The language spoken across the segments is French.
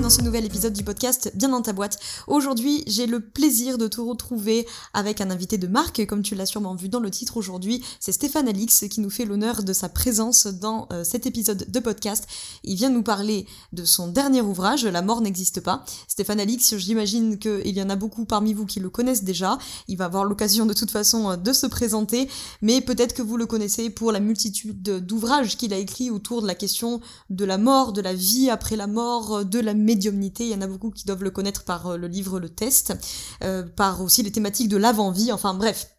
Dans ce nouvel épisode du podcast Bien dans ta boîte. Aujourd'hui, j'ai le plaisir de te retrouver avec un invité de marque, comme tu l'as sûrement vu dans le titre aujourd'hui. C'est Stéphane Alix qui nous fait l'honneur de sa présence dans euh, cet épisode de podcast. Il vient nous parler de son dernier ouvrage, La mort n'existe pas. Stéphane Alix, j'imagine qu'il y en a beaucoup parmi vous qui le connaissent déjà. Il va avoir l'occasion de toute façon euh, de se présenter, mais peut-être que vous le connaissez pour la multitude d'ouvrages qu'il a écrits autour de la question de la mort, de la vie après la mort, de la médiumnité. Il y en a beaucoup qui doivent le connaître par euh, le livre Le Test, euh, par aussi les thématiques de l'avant-vie. Enfin bref,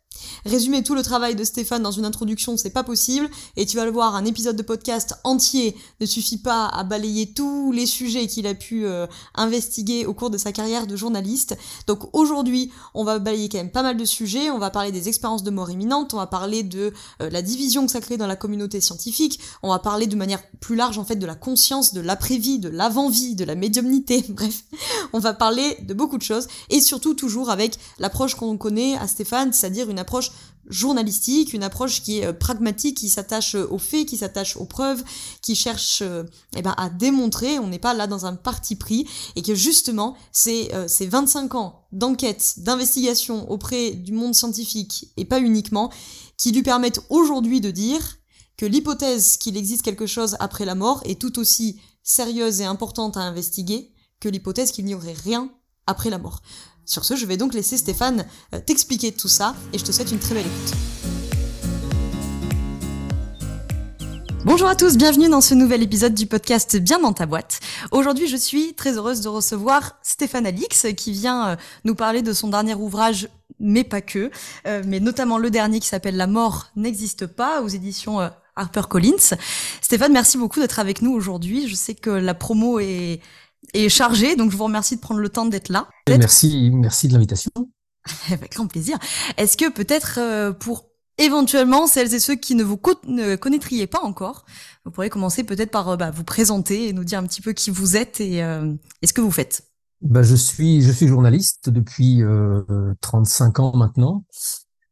Résumer tout le travail de Stéphane dans une introduction, c'est pas possible, et tu vas le voir, un épisode de podcast entier ne suffit pas à balayer tous les sujets qu'il a pu euh, investiguer au cours de sa carrière de journaliste. Donc aujourd'hui, on va balayer quand même pas mal de sujets, on va parler des expériences de mort imminente, on va parler de euh, la division que ça crée dans la communauté scientifique, on va parler de manière plus large en fait de la conscience, de l'après-vie, de l'avant-vie, de la médiumnité, bref, on va parler de beaucoup de choses, et surtout toujours avec l'approche qu'on connaît à Stéphane, c'est-à-dire une approche journalistique, une approche qui est euh, pragmatique, qui s'attache euh, aux faits, qui s'attache aux preuves, qui cherche euh, eh ben, à démontrer, on n'est pas là dans un parti pris, et que justement, c'est ces 25 ans d'enquête, d'investigation auprès du monde scientifique, et pas uniquement, qui lui permettent aujourd'hui de dire que l'hypothèse qu'il existe quelque chose après la mort est tout aussi sérieuse et importante à investiguer que l'hypothèse qu'il n'y aurait rien après la mort. Sur ce, je vais donc laisser Stéphane euh, t'expliquer tout ça et je te souhaite une très belle écoute. Bonjour à tous, bienvenue dans ce nouvel épisode du podcast Bien dans ta boîte. Aujourd'hui, je suis très heureuse de recevoir Stéphane Alix qui vient euh, nous parler de son dernier ouvrage mais pas que, euh, mais notamment le dernier qui s'appelle La mort n'existe pas aux éditions HarperCollins. Stéphane, merci beaucoup d'être avec nous aujourd'hui. Je sais que la promo est est chargé, donc je vous remercie de prendre le temps d'être là. Merci, merci de l'invitation. Avec grand plaisir. Est-ce que peut-être euh, pour éventuellement celles et ceux qui ne vous connaîtriez pas encore, vous pourriez commencer peut-être par euh, bah, vous présenter et nous dire un petit peu qui vous êtes et, euh, ce que vous faites. Bah, je suis je suis journaliste depuis 35 ans maintenant.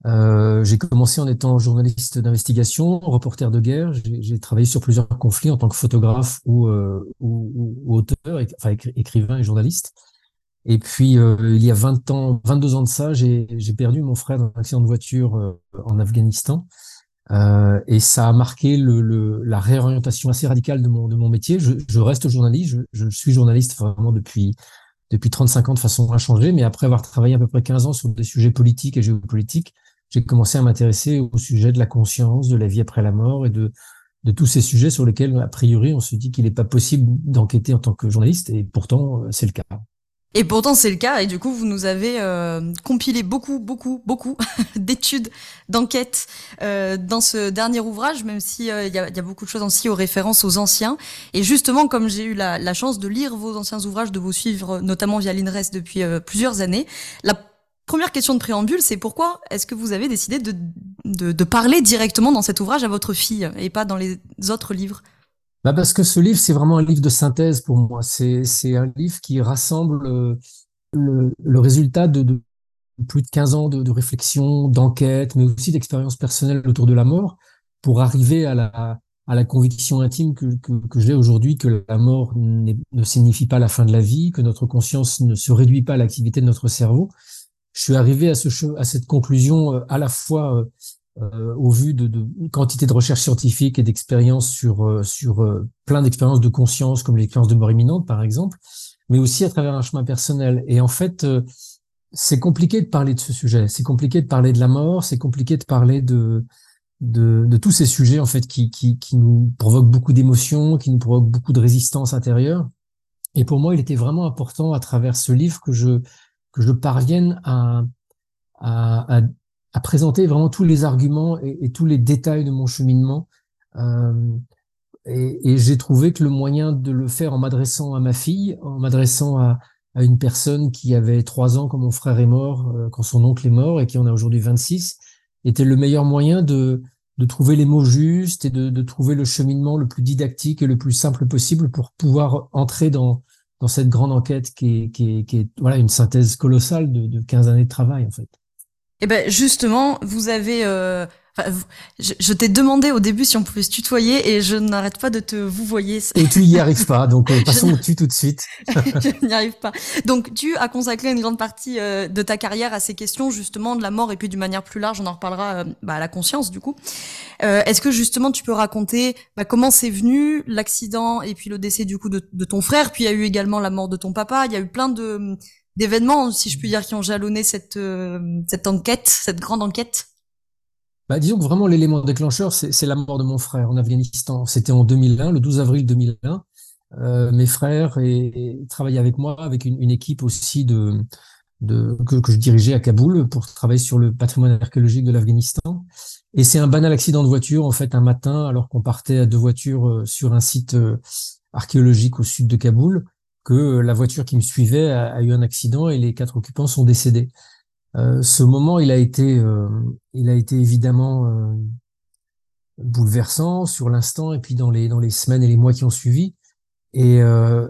Euh, j'ai commencé en étant journaliste d'investigation, reporter de guerre. J'ai travaillé sur plusieurs conflits en tant que photographe ou, euh, ou, ou auteur, enfin écrivain et journaliste. Et puis, euh, il y a 20 ans, 22 ans de ça, j'ai perdu mon frère dans un accident de voiture euh, en Afghanistan. et ça a marqué le, le, la réorientation assez radicale de mon, de mon métier. Je, je reste journaliste, je, je, suis journaliste vraiment depuis, depuis 35 ans de façon inchangée, mais après avoir travaillé à peu près 15 ans sur des sujets politiques et géopolitiques, j'ai commencé à m'intéresser au sujet de la conscience, de la vie après la mort et de, de tous ces sujets sur lesquels, a priori, on se dit qu'il n'est pas possible d'enquêter en tant que journaliste, et pourtant, euh, c'est le cas. Et pourtant, c'est le cas, et du coup, vous nous avez euh, compilé beaucoup, beaucoup, beaucoup d'études, d'enquêtes euh, dans ce dernier ouvrage, même s'il euh, il y, a, y, a, beaucoup de choses aussi aux références aux anciens. Et justement, comme j'ai eu la, la, chance de lire vos anciens ouvrages, de vous suivre, notamment via l'INRES depuis plusieurs années, la Première question de préambule, c'est pourquoi est-ce que vous avez décidé de, de, parler directement dans cet ouvrage à votre fille et pas dans les autres livres? Bah Parce que ce livre, c'est vraiment un livre de synthèse pour moi. C'est un livre qui rassemble euh, le, le résultat de, de, plus de 15 ans de, de réflexion, d'enquête, mais aussi d'expérience personnelle autour de la mort pour arriver à la, à la conviction intime que, que, que j'ai aujourd'hui que la mort ne signifie pas la fin de la vie, que notre conscience ne se réduit pas à l'activité de notre cerveau, je suis arrivé à, ce, à cette conclusion euh, à la fois euh, euh, au vu de, de quantité de recherches scientifiques et d'expériences sur sur plein d'expériences de conscience comme l'expérience de mort imminente par exemple, mais aussi à travers un chemin personnel. Et en fait, c'est compliqué de parler de ce sujet. C'est compliqué de parler de la mort. C'est compliqué de parler de de, de tous ces sujets en fait qui qui, qui nous provoquent beaucoup d'émotions, qui nous provoquent beaucoup de résistance intérieure. Et pour moi, il était vraiment important à travers ce livre que je que je parvienne à, à, présenter vraiment tous les arguments et, tous les détails de mon cheminement. Euh, et, j'ai trouvé que le moyen de le faire en m'adressant à ma fille, en m'adressant à, une personne qui avait trois ans quand mon frère est mort, euh, quand son oncle est mort et qui en a aujourd'hui 26, était le meilleur moyen de, de trouver les mots justes et de, trouver le cheminement le plus didactique et le plus simple possible pour pouvoir entrer dans, dans cette grande enquête qui est, voilà une synthèse colossale de, de 15 années de travail en fait. Eh ben justement, vous avez euh, je, t'ai demandé au début si on pouvait se tutoyer et je n'arrête pas de te vous voyer. Et tu y arrives pas, donc euh, passons au tu tout de suite. je n'y arrive pas. Donc tu as consacré une grande partie euh, de ta carrière à ces questions justement de la mort et puis d'une manière plus large, on en reparlera euh, bah, à la conscience du coup. Est-ce que justement tu peux raconter bah, comment c'est venu l'accident et puis le décès du coup de, de ton frère, puis il y a eu également la mort de ton papa, il y a eu plein de d'événements, si je puis dire, qui ont jalonné cette cette enquête, cette grande enquête. Bah, disons que vraiment l'élément déclencheur, c'est la mort de mon frère en Afghanistan. C'était en 2001, le 12 avril 2001. Euh, mes frères et, travaillaient avec moi, avec une, équipe aussi que, je dirigeais à Kaboul pour travailler sur le patrimoine archéologique de l'Afghanistan. Et c'est un banal accident de voiture, en fait, un matin, alors qu'on partait à deux voitures euh, sur un site euh, archéologique au sud de Kaboul, que la voiture qui me suivait a eu un accident et les quatre occupants sont décédés. Euh, ce moment, il a été, euh, il a été évidemment euh, bouleversant sur l'instant et puis dans les dans les semaines et les mois qui ont suivi. Et,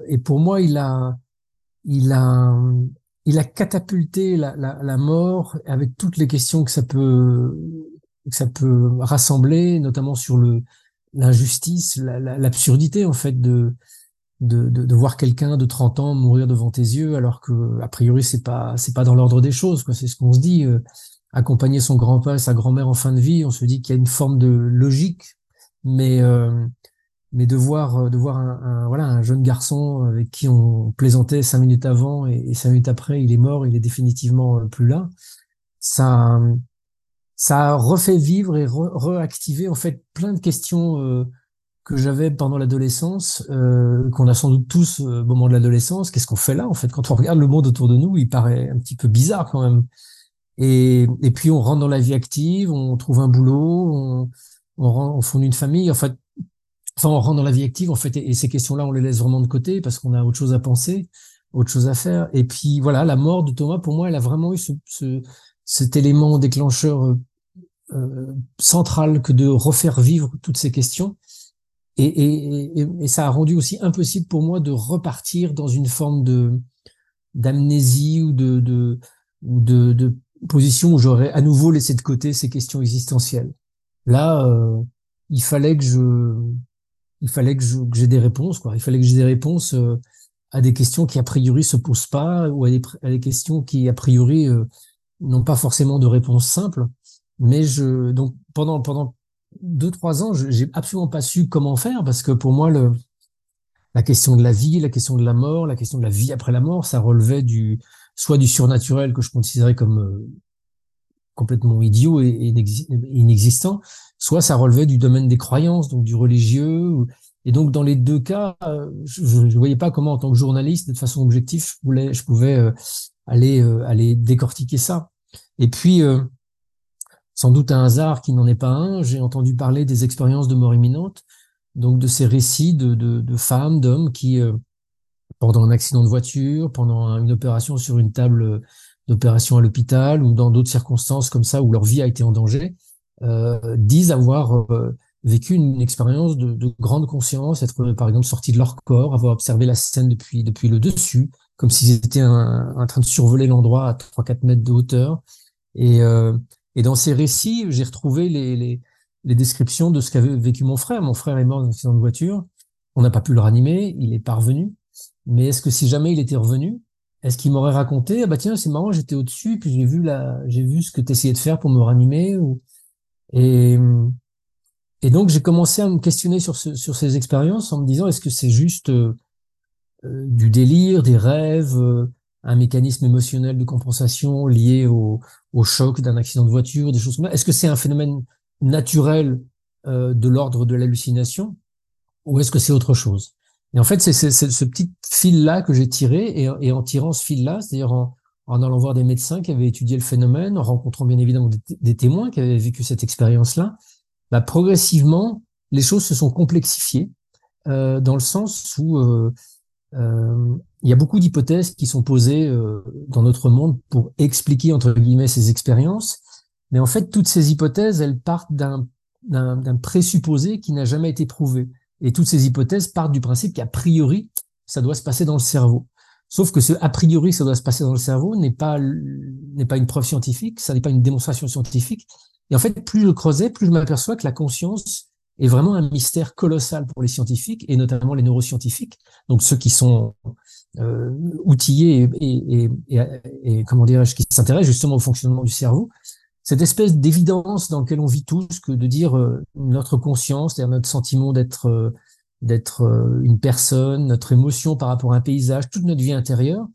et pour moi, il a, il a, il a catapulté la, la, la, mort avec toutes les questions que ça peut que ça peut rassembler, notamment sur le l'injustice, l'absurdité en fait de de, de, de voir quelqu'un de 30 ans mourir devant tes yeux alors que a priori c'est pas c'est pas dans l'ordre des choses c'est ce qu'on se dit euh, accompagner son grand-père sa grand-mère en fin de vie on se dit qu'il y a une forme de logique mais euh, mais de voir euh, de voir un, voilà un jeune garçon avec qui on plaisantait cinq minutes avant et, cinq minutes après il est mort il est définitivement plus là. Ça ça a refait vivre et re, en fait plein de questions que j'avais pendant l'adolescence, euh, qu'on a sans doute tous euh, au moment de l'adolescence. Qu'est-ce qu'on fait là en fait? Quand on regarde le monde autour de nous, il paraît un petit peu bizarre quand même. Et, et puis on rentre dans la vie active, on trouve un boulot, on, on, on fonde une famille. En fait, enfin on rentre dans la vie active en fait, et, ces questions-là on les laisse vraiment de côté parce qu'on a autre chose à penser, autre chose à faire. Et puis voilà, la mort de Thomas pour moi, elle a vraiment eu ce, ce cet élément déclencheur euh, euh central que de refaire vivre toutes ces questions et, et, et, ça a rendu aussi impossible pour moi de repartir dans une forme de d'amnésie ou de, de ou de, de position où j'aurais à nouveau laissé de côté ces questions existentielles. Là, euh, il fallait que je, il fallait que j'ai des réponses, quoi. Il fallait que j'ai des réponses euh, à des questions qui a priori se posent pas ou à des, à des questions qui a priori euh, n'ont pas forcément de réponse simple. Mais je, donc pendant pendant deux, trois ans, j'ai absolument pas su comment faire parce que pour moi, le, la question de la vie, la question de la mort, la question de la vie après la mort, ça relevait du, soit du surnaturel que je considérais comme euh, complètement idiot et, inexistant, soit ça relevait du domaine des croyances, donc du religieux. Et donc, dans les deux cas, euh, je ne voyais pas comment, en tant que journaliste, de façon objective, je, voulais, je pouvais euh, aller, aller décortiquer ça. Et puis, sans doute un hasard qui n'en est pas un, j'ai entendu parler des expériences de mort imminente, donc de ces récits de, de, de femmes, d'hommes qui, euh, pendant un accident de voiture, pendant une opération sur une table d'opération à l'hôpital ou dans d'autres circonstances comme ça où leur vie a été en danger, euh, disent avoir euh, vécu une, expérience de, de, grande conscience, être par exemple sortis de leur corps, avoir observé la scène depuis, depuis le dessus, comme s'ils étaient en train de survoler l'endroit à 3-4 mètres de hauteur. Et, euh, et dans ces récits, j'ai retrouvé les, les, les, descriptions de ce qu'avait vécu mon frère. Mon frère est mort dans un accident de voiture. On n'a pas pu le ranimer. Il est parvenu. Mais est-ce que si jamais il était revenu, est-ce qu'il m'aurait raconté, ah bah tiens, c'est marrant, j'étais au-dessus, puis j'ai vu la, j'ai vu ce que tu essayais de faire pour me ranimer ou, et, et donc j'ai commencé à me questionner sur ce, sur ces expériences en me disant, est-ce que c'est juste euh, euh, du délire, des rêves, euh, un mécanisme émotionnel de compensation lié au, au choc d'un accident de voiture, des choses comme ça. Est-ce que c'est un phénomène naturel euh, de l'ordre de l'hallucination ou est-ce que c'est autre chose? Et en fait, c'est ce petit fil-là que j'ai tiré et, et, en tirant ce fil-là, c'est-à-dire en, en, allant voir des médecins qui avaient étudié le phénomène, en rencontrant bien évidemment des, témoins qui avaient vécu cette expérience-là, bah, progressivement, les choses se sont complexifiées euh, dans le sens où euh, euh, il y a beaucoup d'hypothèses qui sont posées euh, dans notre monde pour expliquer entre guillemets ces expériences, mais en fait toutes ces hypothèses elles partent d'un présupposé qui n'a jamais été prouvé. Et toutes ces hypothèses partent du principe qu'a priori ça doit se passer dans le cerveau. Sauf que ce a priori ça doit se passer dans le cerveau n'est pas n'est pas une preuve scientifique, ça n'est pas une démonstration scientifique. Et en fait, plus je creusais, plus je m'aperçois que la conscience est vraiment un mystère colossal pour les scientifiques et notamment les neuroscientifiques, donc ceux qui sont euh, outillés et, et, et, et comment dirais-je, qui s'intéressent justement au fonctionnement du cerveau. Cette espèce d'évidence dans laquelle on vit tous, que de dire euh, notre conscience, c'est-à-dire notre sentiment d'être euh, d'être euh, une personne, notre émotion par rapport à un paysage, toute notre vie intérieure,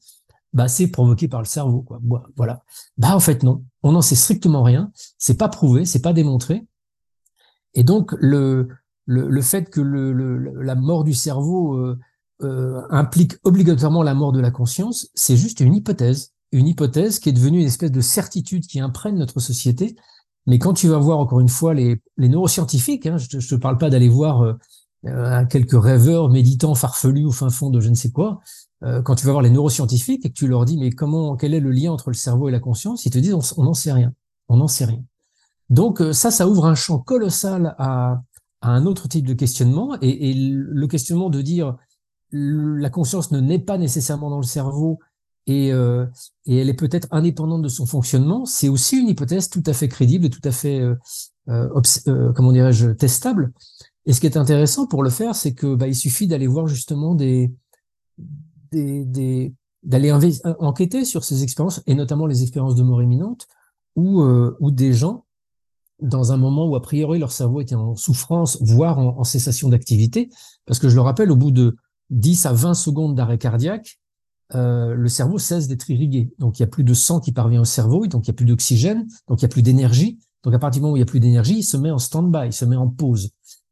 bah c'est provoqué par le cerveau quoi. Voilà. Bah en fait non, on n'en sait strictement rien, c'est pas prouvé, c'est pas démontré. Et donc le le, le fait que le, le, la mort du cerveau euh, euh, implique obligatoirement la mort de la conscience, c'est juste une hypothèse, une hypothèse qui est devenue une espèce de certitude qui imprègne notre société. Mais quand tu vas voir encore une fois les, les neuroscientifiques, hein, je ne te, parle pas d'aller voir euh, euh, quelques rêveurs méditants farfelus au fin fond de je ne sais quoi, euh, quand tu vas voir les neuroscientifiques et que tu leur dis mais comment quel est le lien entre le cerveau et la conscience, ils te disent on n'en sait rien, on n'en sait rien. Donc euh, ça, ça ouvre un champ colossal à, à un autre type de questionnement. Et, et, le questionnement de dire la conscience ne naît pas nécessairement dans le cerveau et, euh, et elle est peut-être indépendante de son fonctionnement, c'est aussi une hypothèse tout à fait crédible et tout à fait euh, euh, comment dirais-je testable. Et ce qui est intéressant pour le faire, c'est que bah, il suffit d'aller voir justement des, des, des d'aller enquêter sur ces expériences et notamment les expériences de mort imminente où, euh, où des gens dans un moment où a priori leur cerveau était en souffrance, voire en, cessation d'activité, parce que je le rappelle, au bout de 10 à 20 secondes d'arrêt cardiaque, euh, le cerveau cesse d'être irrigué. Donc il y a plus de sang qui parvient au cerveau, donc il y a plus d'oxygène, donc il y a plus d'énergie. Donc à partir du moment où il y a plus d'énergie, il se met en stand-by, il se met en pause.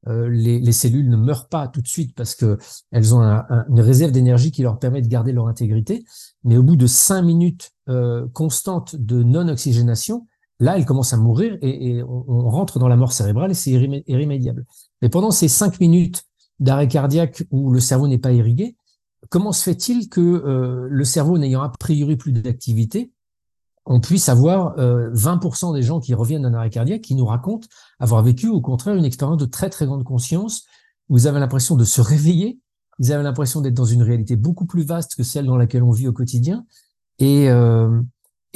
Euh, les, les, cellules ne meurent pas tout de suite parce que elles ont une réserve d'énergie qui leur permet de garder leur intégrité. Mais au bout de cinq minutes euh, constantes de non-oxygénation, là, elles commencent à mourir et, on, rentre dans la mort cérébrale et c'est irrémédiable. Mais pendant ces cinq minutes d'arrêt cardiaque où le cerveau n'est pas irrigué, comment se fait-il que euh, le cerveau n'ayant a priori plus d'activité, on puisse avoir 20% euh, des gens qui reviennent d'un arrêt cardiaque qui nous racontent avoir vécu au contraire une expérience de très très grande conscience? Vous avez l'impression de se réveiller, ils avaient l'impression d'être dans une réalité beaucoup plus vaste que celle dans laquelle on vit au quotidien. Et, euh,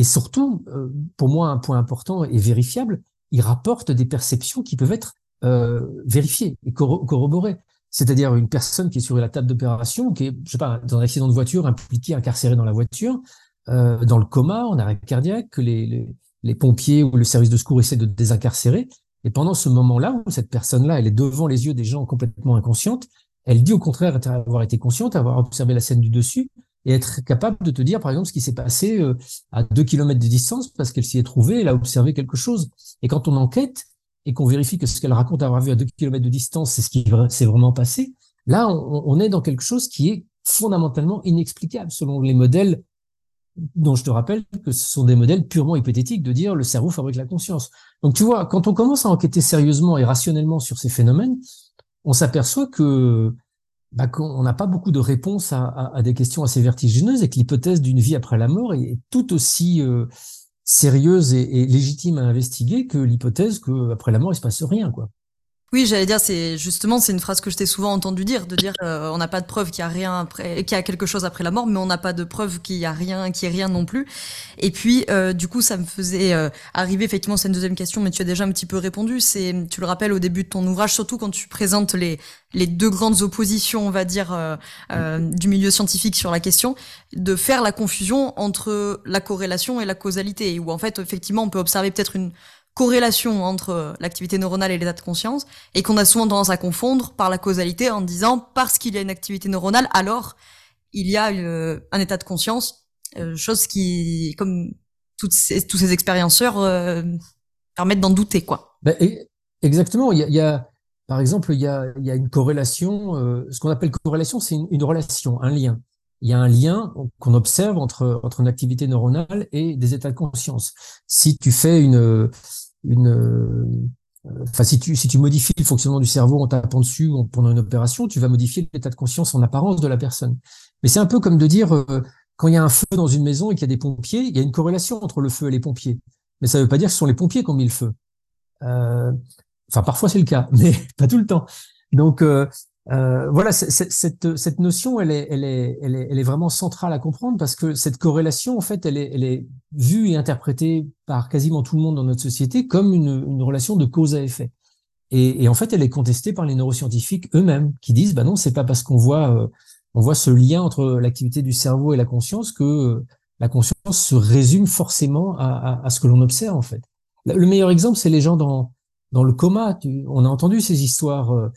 et surtout, euh, pour moi, un point important et vérifiable, ils rapportent des perceptions qui peuvent être euh, vérifiées et corroborées. C'est-à-dire une personne qui est sur la table d'opération, qui est, je sais pas, dans un accident de voiture, impliqué, incarcéré dans la voiture, euh, dans le coma, en arrêt cardiaque, que les, pompiers ou le service de secours essaient de désincarcérer. Et pendant ce moment-là, où cette personne-là, elle est devant les yeux des gens complètement inconscientes, elle dit au contraire avoir été consciente, avoir observé la scène du dessus, et être capable de te dire, par exemple, ce qui s'est passé euh, à deux kilomètres de distance, parce qu'elle s'y est trouvée, elle a observé quelque chose. Et quand on enquête et qu'on vérifie que ce qu'elle raconte avoir vu à deux kilomètres de distance, c'est ce qui s'est vraiment passé, là, on, on, est dans quelque chose qui est fondamentalement inexplicable selon les modèles dont je te rappelle que ce sont des modèles purement hypothétiques de dire le cerveau fabrique la conscience. Donc tu vois, quand on commence à enquêter sérieusement et rationnellement sur ces phénomènes, on s'aperçoit que bah, qu'on n'a pas beaucoup de réponses à, des questions assez vertigineuses et que l'hypothèse d'une vie après la mort est, tout aussi euh, sérieuse et, et, légitime à investiguer que l'hypothèse qu'après la mort il se passe rien quoi. Oui, j'allais dire, c'est justement, c'est une phrase que je t'ai souvent entendu dire, de dire, euh, on n'a pas de preuve qu'il y a rien après, qu'il y a quelque chose après la mort, mais on n'a pas de preuve qu'il y a rien, qu'il y ait rien non plus. Et puis, euh, du coup, ça me faisait euh, arriver effectivement, c'est une deuxième question, mais tu as déjà un petit peu répondu. C'est, tu le rappelles au début de ton ouvrage, surtout quand tu présentes les les deux grandes oppositions, on va dire, du milieu scientifique sur la question, de faire la confusion entre la corrélation et la causalité, où en fait, effectivement, on peut observer peut-être une corrélation entre l'activité neuronale et l'état de conscience, et qu'on a souvent tendance à confondre par la causalité en disant parce qu'il y a une activité neuronale, alors il y a euh, un état de conscience, euh, chose qui, comme tous ces expérienceurs, euh, permettent d'en douter, quoi. Ben, exactement. Il y a, par exemple, il y a, y a une corrélation. ce qu'on appelle corrélation, c'est une, une, relation, un lien. Il y a un lien qu'on observe entre entre une activité neuronale et des états de conscience. Si tu fais une une euh, Enfin, si tu, si tu modifies le fonctionnement du cerveau en tapant dessus pendant une opération, tu vas modifier l'état de conscience en apparence de la personne. Mais c'est un peu comme de dire, euh, quand il y a un feu dans une maison et qu'il y a des pompiers, il y a une corrélation entre le feu et les pompiers. Mais ça ne veut pas dire que ce sont les pompiers qui ont mis le feu. Euh, enfin, parfois c'est le cas, mais pas tout le temps. Donc, euh, Euh, voilà, cette, cette notion, elle est, elle, est, elle, est, vraiment centrale à comprendre parce que cette corrélation, en fait, elle est, elle vue et interprétée par quasiment tout le monde dans notre société comme une, une relation de cause à effet. Et, et, en fait, elle est contestée par les neuroscientifiques eux-mêmes, qui disent, bah non, c'est pas parce qu'on voit, euh, on voit ce lien entre l'activité du cerveau et la conscience que euh, la conscience se résume forcément à, à, à ce que l'on observe, en fait. Le meilleur exemple, c'est les gens dans, dans le coma. On a entendu ces histoires euh,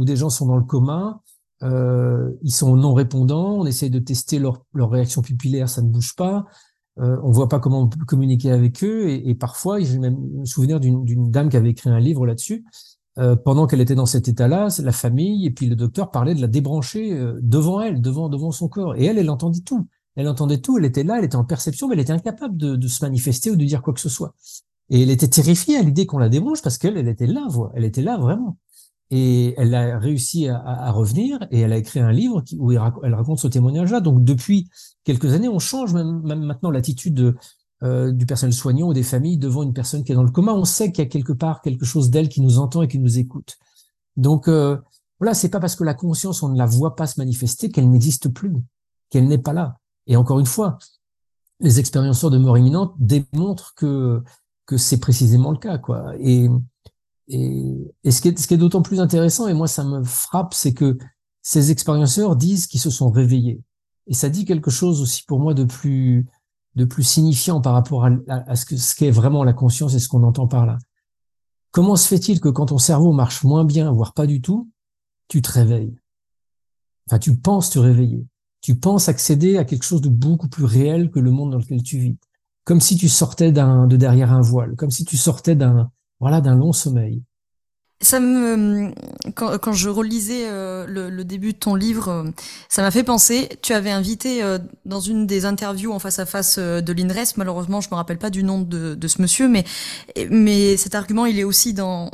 où des gens sont dans le coma, euh, ils sont non répondants, on essaye de tester leur, réaction pupillaire, ça ne bouge pas, euh, on voit pas comment on peut communiquer avec eux, et, parfois, j'ai même me souvenir d'une dame qui avait écrit un livre là-dessus, euh, pendant qu'elle était dans cet état-là, la famille et puis le docteur parlait de la débrancher euh, devant elle, devant son corps, et elle, elle entendait tout. Elle entendait tout, elle était là, elle était en perception, mais elle était incapable de, de se manifester ou de dire quoi que ce soit. Et elle était terrifiée à l'idée qu'on la débranche parce qu'elle, elle était là, elle était là vraiment. Et elle a réussi à, à, revenir et elle a écrit un livre qui, où elle raconte ce témoignage-là. Donc depuis quelques années, on change même, même maintenant l'attitude euh, du personnel soignant ou des familles devant une personne qui est dans le coma. On sait qu'il y a quelque part quelque chose d'elle qui nous entend et qui nous écoute. Donc euh, voilà, c'est pas parce que la conscience on ne la voit pas se manifester qu'elle n'existe plus, qu'elle n'est pas là. Et encore une fois, les expérienceurs de mort imminente démontrent que que c'est précisément le cas, quoi. Et et, ce qui est, d'autant plus intéressant, et moi ça me frappe, c'est que ces expérienceurs disent qu'ils se sont réveillés. Et ça dit quelque chose aussi pour moi de plus, de plus signifiant par rapport à, ce que ce qu'est vraiment la conscience et ce qu'on entend par là. Comment se fait-il que quand ton cerveau marche moins bien, voire pas du tout, tu te réveilles? Enfin, tu penses te réveiller. Tu penses accéder à quelque chose de beaucoup plus réel que le monde dans lequel tu vis. Comme si tu sortais de derrière un voile, comme si tu sortais d'un, voilà, d'un long sommeil. Ça me, quand, quand je relisais euh, le, le, début de ton livre, euh, ça m'a fait penser. Tu avais invité euh, dans une des interviews en face à face de l'INRES. Malheureusement, je me rappelle pas du nom de, de, ce monsieur, mais mais cet argument, il est aussi dans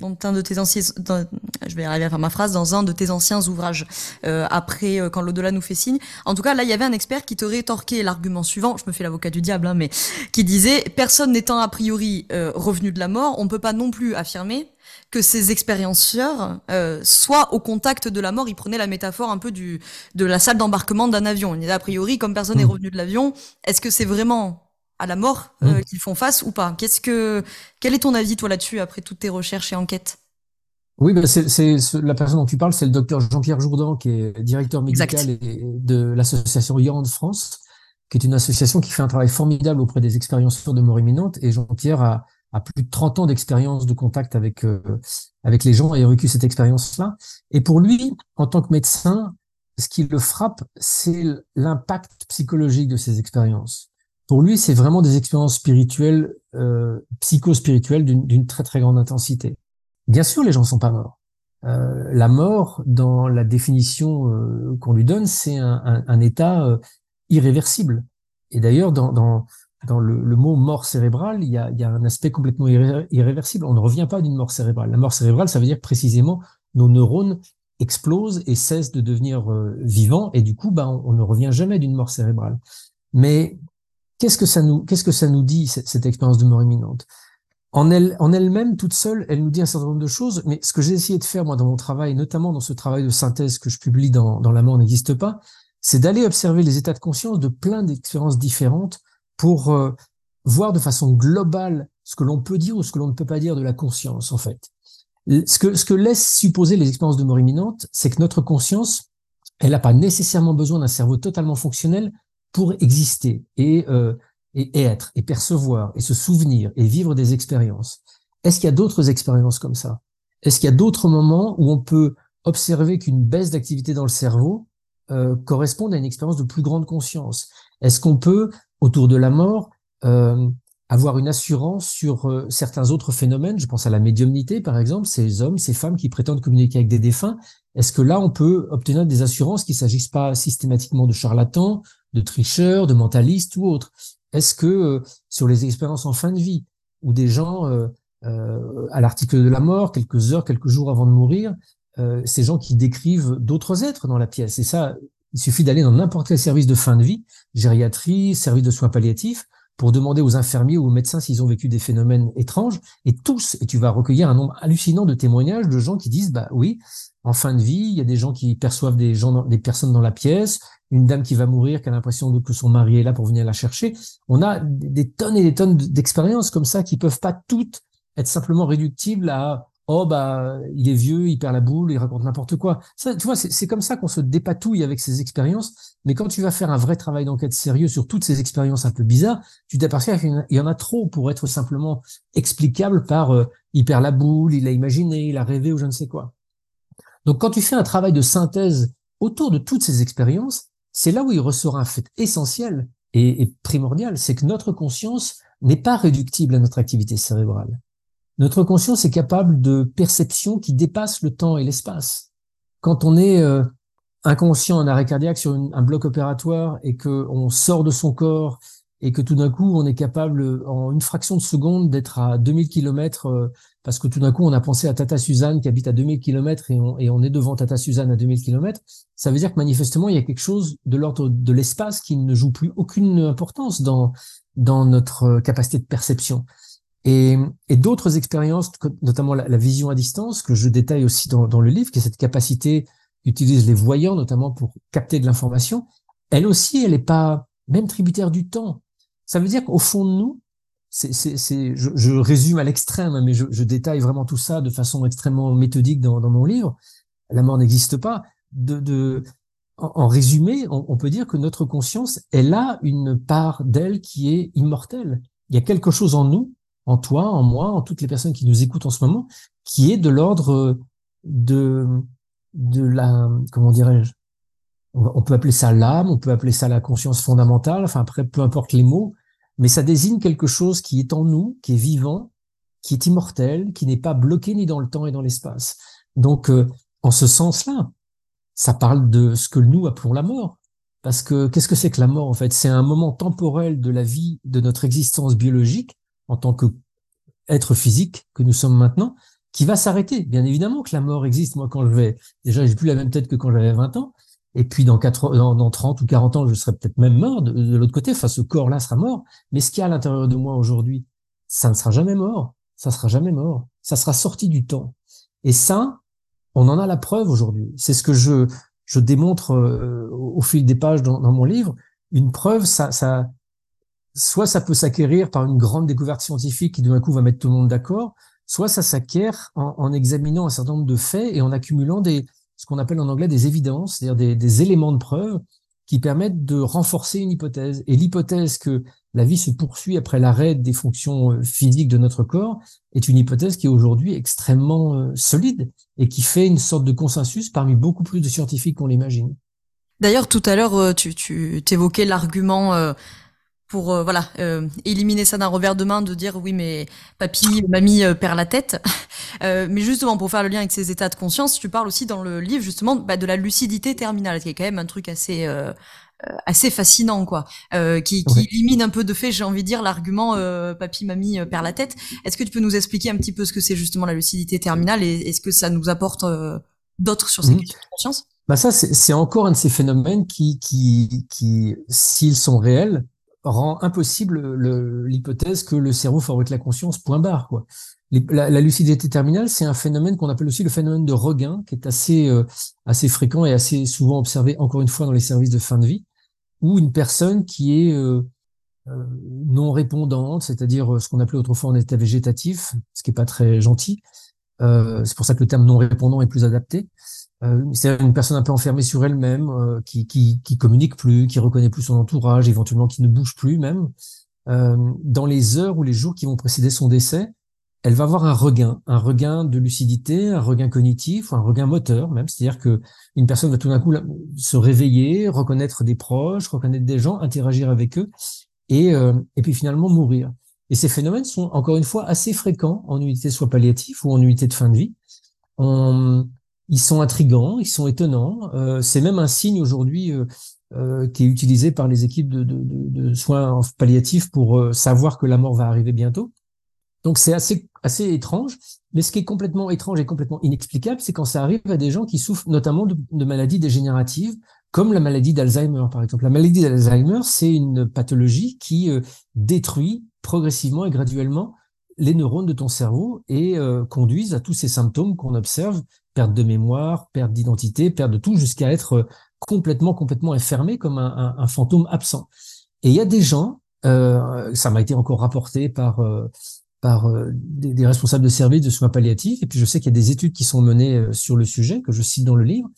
dans un de tes anciens, je vais arriver à faire ma phrase, dans un de tes anciens ouvrages, euh, après quand l'au-delà nous fait signe. En tout cas, là, il y avait un expert qui te rétorquait l'argument suivant, je me fais l'avocat du diable, hein, mais qui disait, personne n'étant a priori revenu de la mort, on peut pas non plus affirmer que ces expérienceurs euh, soient au contact de la mort. Ils prenaient la métaphore un peu du de la salle d'embarquement d'un avion. a priori, comme personne n'est mm. revenu de l'avion, est-ce que c'est vraiment à la mort euh, mm. qu'ils font face ou pas Qu'est-ce que quel est ton avis toi là-dessus après toutes tes recherches et enquêtes? Oui, ben c'est la personne dont tu parles, c'est le docteur Jean-Pierre Jourdan, qui est directeur médical de l'association Yand France, qui est une association qui fait un travail formidable auprès des expérienceurs de mort imminente. Et Jean-Pierre a, a plus de 30 ans d'expérience de contact avec euh, avec les gens et a vécu cette expérience-là. Et pour lui, en tant que médecin, ce qui le frappe, c'est l'impact psychologique de ces expériences. Pour lui, c'est vraiment des expériences spirituelles, euh, psycho-spirituelles d'une très très grande intensité. Bien sûr, les gens sont pas morts. Euh, la mort, dans la définition euh, qu'on lui donne, c'est un, un, un, état euh, irréversible. Et d'ailleurs, dans, dans dans le, le, mot mort cérébrale, il y, a, y, a, un aspect complètement irréversible. On ne revient pas d'une mort cérébrale. La mort cérébrale, ça veut dire précisément nos neurones explosent et cessent de devenir euh, vivants, et du coup, bah, on, ne revient jamais d'une mort cérébrale. Mais qu'est-ce que ça nous, qu'est-ce que ça nous dit cette, cette expérience de mort imminente? En elle, en elle-même, toute seule, elle nous dit un certain nombre de choses. Mais ce que j'ai essayé de faire moi dans mon travail, notamment dans ce travail de synthèse que je publie dans, dans La mort n'existe pas, c'est d'aller observer les états de conscience de plein d'expériences différentes pour euh, voir de façon globale ce que l'on peut dire ou ce que l'on ne peut pas dire de la conscience, en fait. Ce que, ce que laisse supposer les expériences de mort imminente, c'est que notre conscience, elle n'a pas nécessairement besoin d'un cerveau totalement fonctionnel pour exister et, euh, et être, et percevoir, et se souvenir, et vivre des expériences. Est-ce qu'il y a d'autres expériences comme ça? Est-ce qu'il y a d'autres moments où on peut observer qu'une baisse d'activité dans le cerveau euh, corresponde à une expérience de plus grande conscience? Est-ce qu'on peut autour de la mort, euh, avoir une assurance sur euh, certains autres phénomènes? Je pense à la médiumnité, par exemple, ces hommes, ces femmes qui prétendent communiquer avec des défunts. Est-ce que là, on peut obtenir des assurances qu'il ne s'agisse pas systématiquement de charlatans, de tricheurs, de mentalistes ou autres Est-ce que euh, sur les expériences en fin de vie, où des gens, à l'article de la mort, quelques heures, quelques jours avant de mourir, ces gens qui décrivent d'autres êtres dans la pièce, et ça, il suffit d'aller dans n'importe quel service de fin de vie, gériatrie, service de soins palliatifs, pour demander aux infirmiers ou aux médecins s'ils ont vécu des phénomènes étranges. Et tous, et tu vas recueillir un nombre hallucinant de témoignages de gens qui disent, bah oui, en fin de vie, il y a des gens qui perçoivent des gens, des personnes dans la pièce, une dame qui va mourir, qui a l'impression que son mari est là pour venir la chercher. On a des tonnes et des tonnes d'expériences comme ça qui peuvent pas toutes être simplement réductibles à oh bah il est vieux, il perd la boule, il raconte n'importe quoi. Ça, tu vois, c'est comme ça qu'on se dépatouille avec ces expériences. Mais quand tu vas faire un vrai travail d'enquête sérieux sur toutes ces expériences un peu bizarres, tu t'aperçois qu'il y en a trop pour être simplement explicable par euh, il perd la boule, il a imaginé, il a rêvé ou je ne sais quoi. Donc quand tu fais un travail de synthèse autour de toutes ces expériences, c'est là où il ressort un fait essentiel et, primordial, c'est que notre conscience n'est pas réductible à notre activité cérébrale. Notre conscience est capable de perceptions qui dépassent le temps et l'espace. Quand on est euh, inconscient en arrêt cardiaque sur un bloc opératoire et que on sort de son corps et que tout d'un coup on est capable en une fraction de seconde d'être à 2000 km euh, parce que tout d'un coup on a pensé à Tata Suzanne qui habite à 2000 km et on, et on est devant Tata Suzanne à 2000 km, ça veut dire que manifestement il y a quelque chose de l'ordre de l'espace qui ne joue plus aucune importance dans dans notre capacité de perception. Et, et d'autres expériences, notamment la, vision à distance, que je détaille aussi dans, dans le livre, qui est cette capacité qu'utilisent les voyants, notamment pour capter de l'information, elle aussi, elle n'est pas même tributaire du temps. Ça veut dire qu'au fond de nous, c'est, c'est, c'est, je, je, résume à l'extrême, mais je, je, détaille vraiment tout ça de façon extrêmement méthodique dans, dans mon livre. La mort n'existe pas. De, de, en, en résumé, on, on, peut dire que notre conscience, elle a une part d'elle qui est immortelle. Il y a quelque chose en nous en toi, en moi, en toutes les personnes qui nous écoutent en ce moment, qui est de l'ordre de de la comment dirais-je? On peut appeler ça l'âme, on peut appeler ça la conscience fondamentale, enfin après peu importe les mots, mais ça désigne quelque chose qui est en nous, qui est vivant, qui est immortel, qui n'est pas bloqué ni dans le temps et dans l'espace. Donc euh, en ce sens-là, ça parle de ce que nous appelons la mort. Parce que qu'est-ce que c'est que la mort en fait? C'est un moment temporel de la vie, de notre existence biologique, en tant que être physique que nous sommes maintenant, qui va s'arrêter. Bien évidemment que la mort existe. Moi, quand je vais, déjà, j'ai plus la même tête que quand j'avais 20 ans. Et puis, dans, 4, dans, 30 ou 40 ans, je serai peut-être même mort de, l'autre côté. Enfin, ce corps-là sera mort. Mais ce qu'il y a à l'intérieur de moi aujourd'hui, ça ne sera jamais mort. Ça sera jamais mort. Ça sera sorti du temps. Et ça, on en a la preuve aujourd'hui. C'est ce que je, je démontre euh, au fil des pages dans, dans mon livre. Une preuve, ça, ça, soit ça peut s'acquérir par une grande découverte scientifique qui d'un coup va mettre tout le monde d'accord, soit ça s'acquiert en, examinant un certain nombre de faits et en accumulant des ce qu'on appelle en anglais des évidences, c'est-à-dire des, éléments de preuve qui permettent de renforcer une hypothèse. Et l'hypothèse que la vie se poursuit après l'arrêt des fonctions euh, physiques de notre corps est une hypothèse qui est aujourd'hui extrêmement euh, solide et qui fait une sorte de consensus parmi beaucoup plus de scientifiques qu'on l'imagine. D'ailleurs, tout à l'heure, euh, tu évoquais l'argument pour euh, voilà euh, éliminer ça d'un revers de main de dire oui mais papy mamie euh, perd la tête. Mais justement pour faire le lien avec ces états de conscience tu parles aussi dans le livre justement bah, de la lucidité terminale qui est quand même un truc assez assez fascinant quoi. Qui, qui élimine un peu de fait j'ai envie de dire l'argument papy mamie perd la tête. Est-ce que tu peux nous expliquer un petit peu ce que c'est justement la lucidité terminale et est-ce que ça nous apporte d'autres sur ces mmh. questions de conscience? Bah ça c'est encore un de ces phénomènes qui qui qui s'ils sont réels rend impossible l'hypothèse que le cerveau fabrique la conscience, point barre. La, lucidité terminale, c'est un phénomène qu'on appelle aussi le phénomène de regain, qui est assez, euh, assez fréquent et assez souvent observé, encore une fois, dans les services de fin de vie, où une personne qui est euh, euh non répondante, c'est-à-dire ce qu'on appelait autrefois en état végétatif, ce qui est pas très gentil, c'est pour ça que le terme non répondant est plus adapté, c'est une personne un peu enfermée sur elle-même, euh, qui, qui, qui communique plus, qui reconnaît plus son entourage, éventuellement qui ne bouge plus même. Euh, dans les heures ou les jours qui vont précéder son décès, elle va avoir un regain, un regain de lucidité, un regain cognitif, un regain moteur même. C'est-à-dire que une personne va tout d'un coup se réveiller, reconnaître des proches, reconnaître des gens, interagir avec eux, et, euh, et puis finalement mourir. Et ces phénomènes sont encore une fois assez fréquents en unité soit palliative ou en unité de fin de vie. Ils sont intrigants, ils sont étonnants. Euh, c'est même un signe aujourd'hui euh, euh, qui est utilisé par les équipes de, de, de, soins palliatifs pour euh, savoir que la mort va arriver bientôt. Donc c'est assez assez étrange. Mais ce qui est complètement étrange et complètement inexplicable, c'est quand ça arrive à des gens qui souffrent notamment de, maladies dégénératives comme la maladie d'Alzheimer, par exemple. La maladie d'Alzheimer, c'est une pathologie qui euh, détruit progressivement et graduellement les neurones de ton cerveau et euh, conduisent à tous ces symptômes qu'on observe, perte de mémoire, perte d'identité, perte de tout, jusqu'à être euh, complètement, complètement enfermé comme un, fantôme absent. Et il y a des gens, euh, ça m'a été encore rapporté par par des, des, responsables de services de soins palliatifs, et puis je sais qu'il y a des études qui sont menées sur le sujet que je cite dans le livre,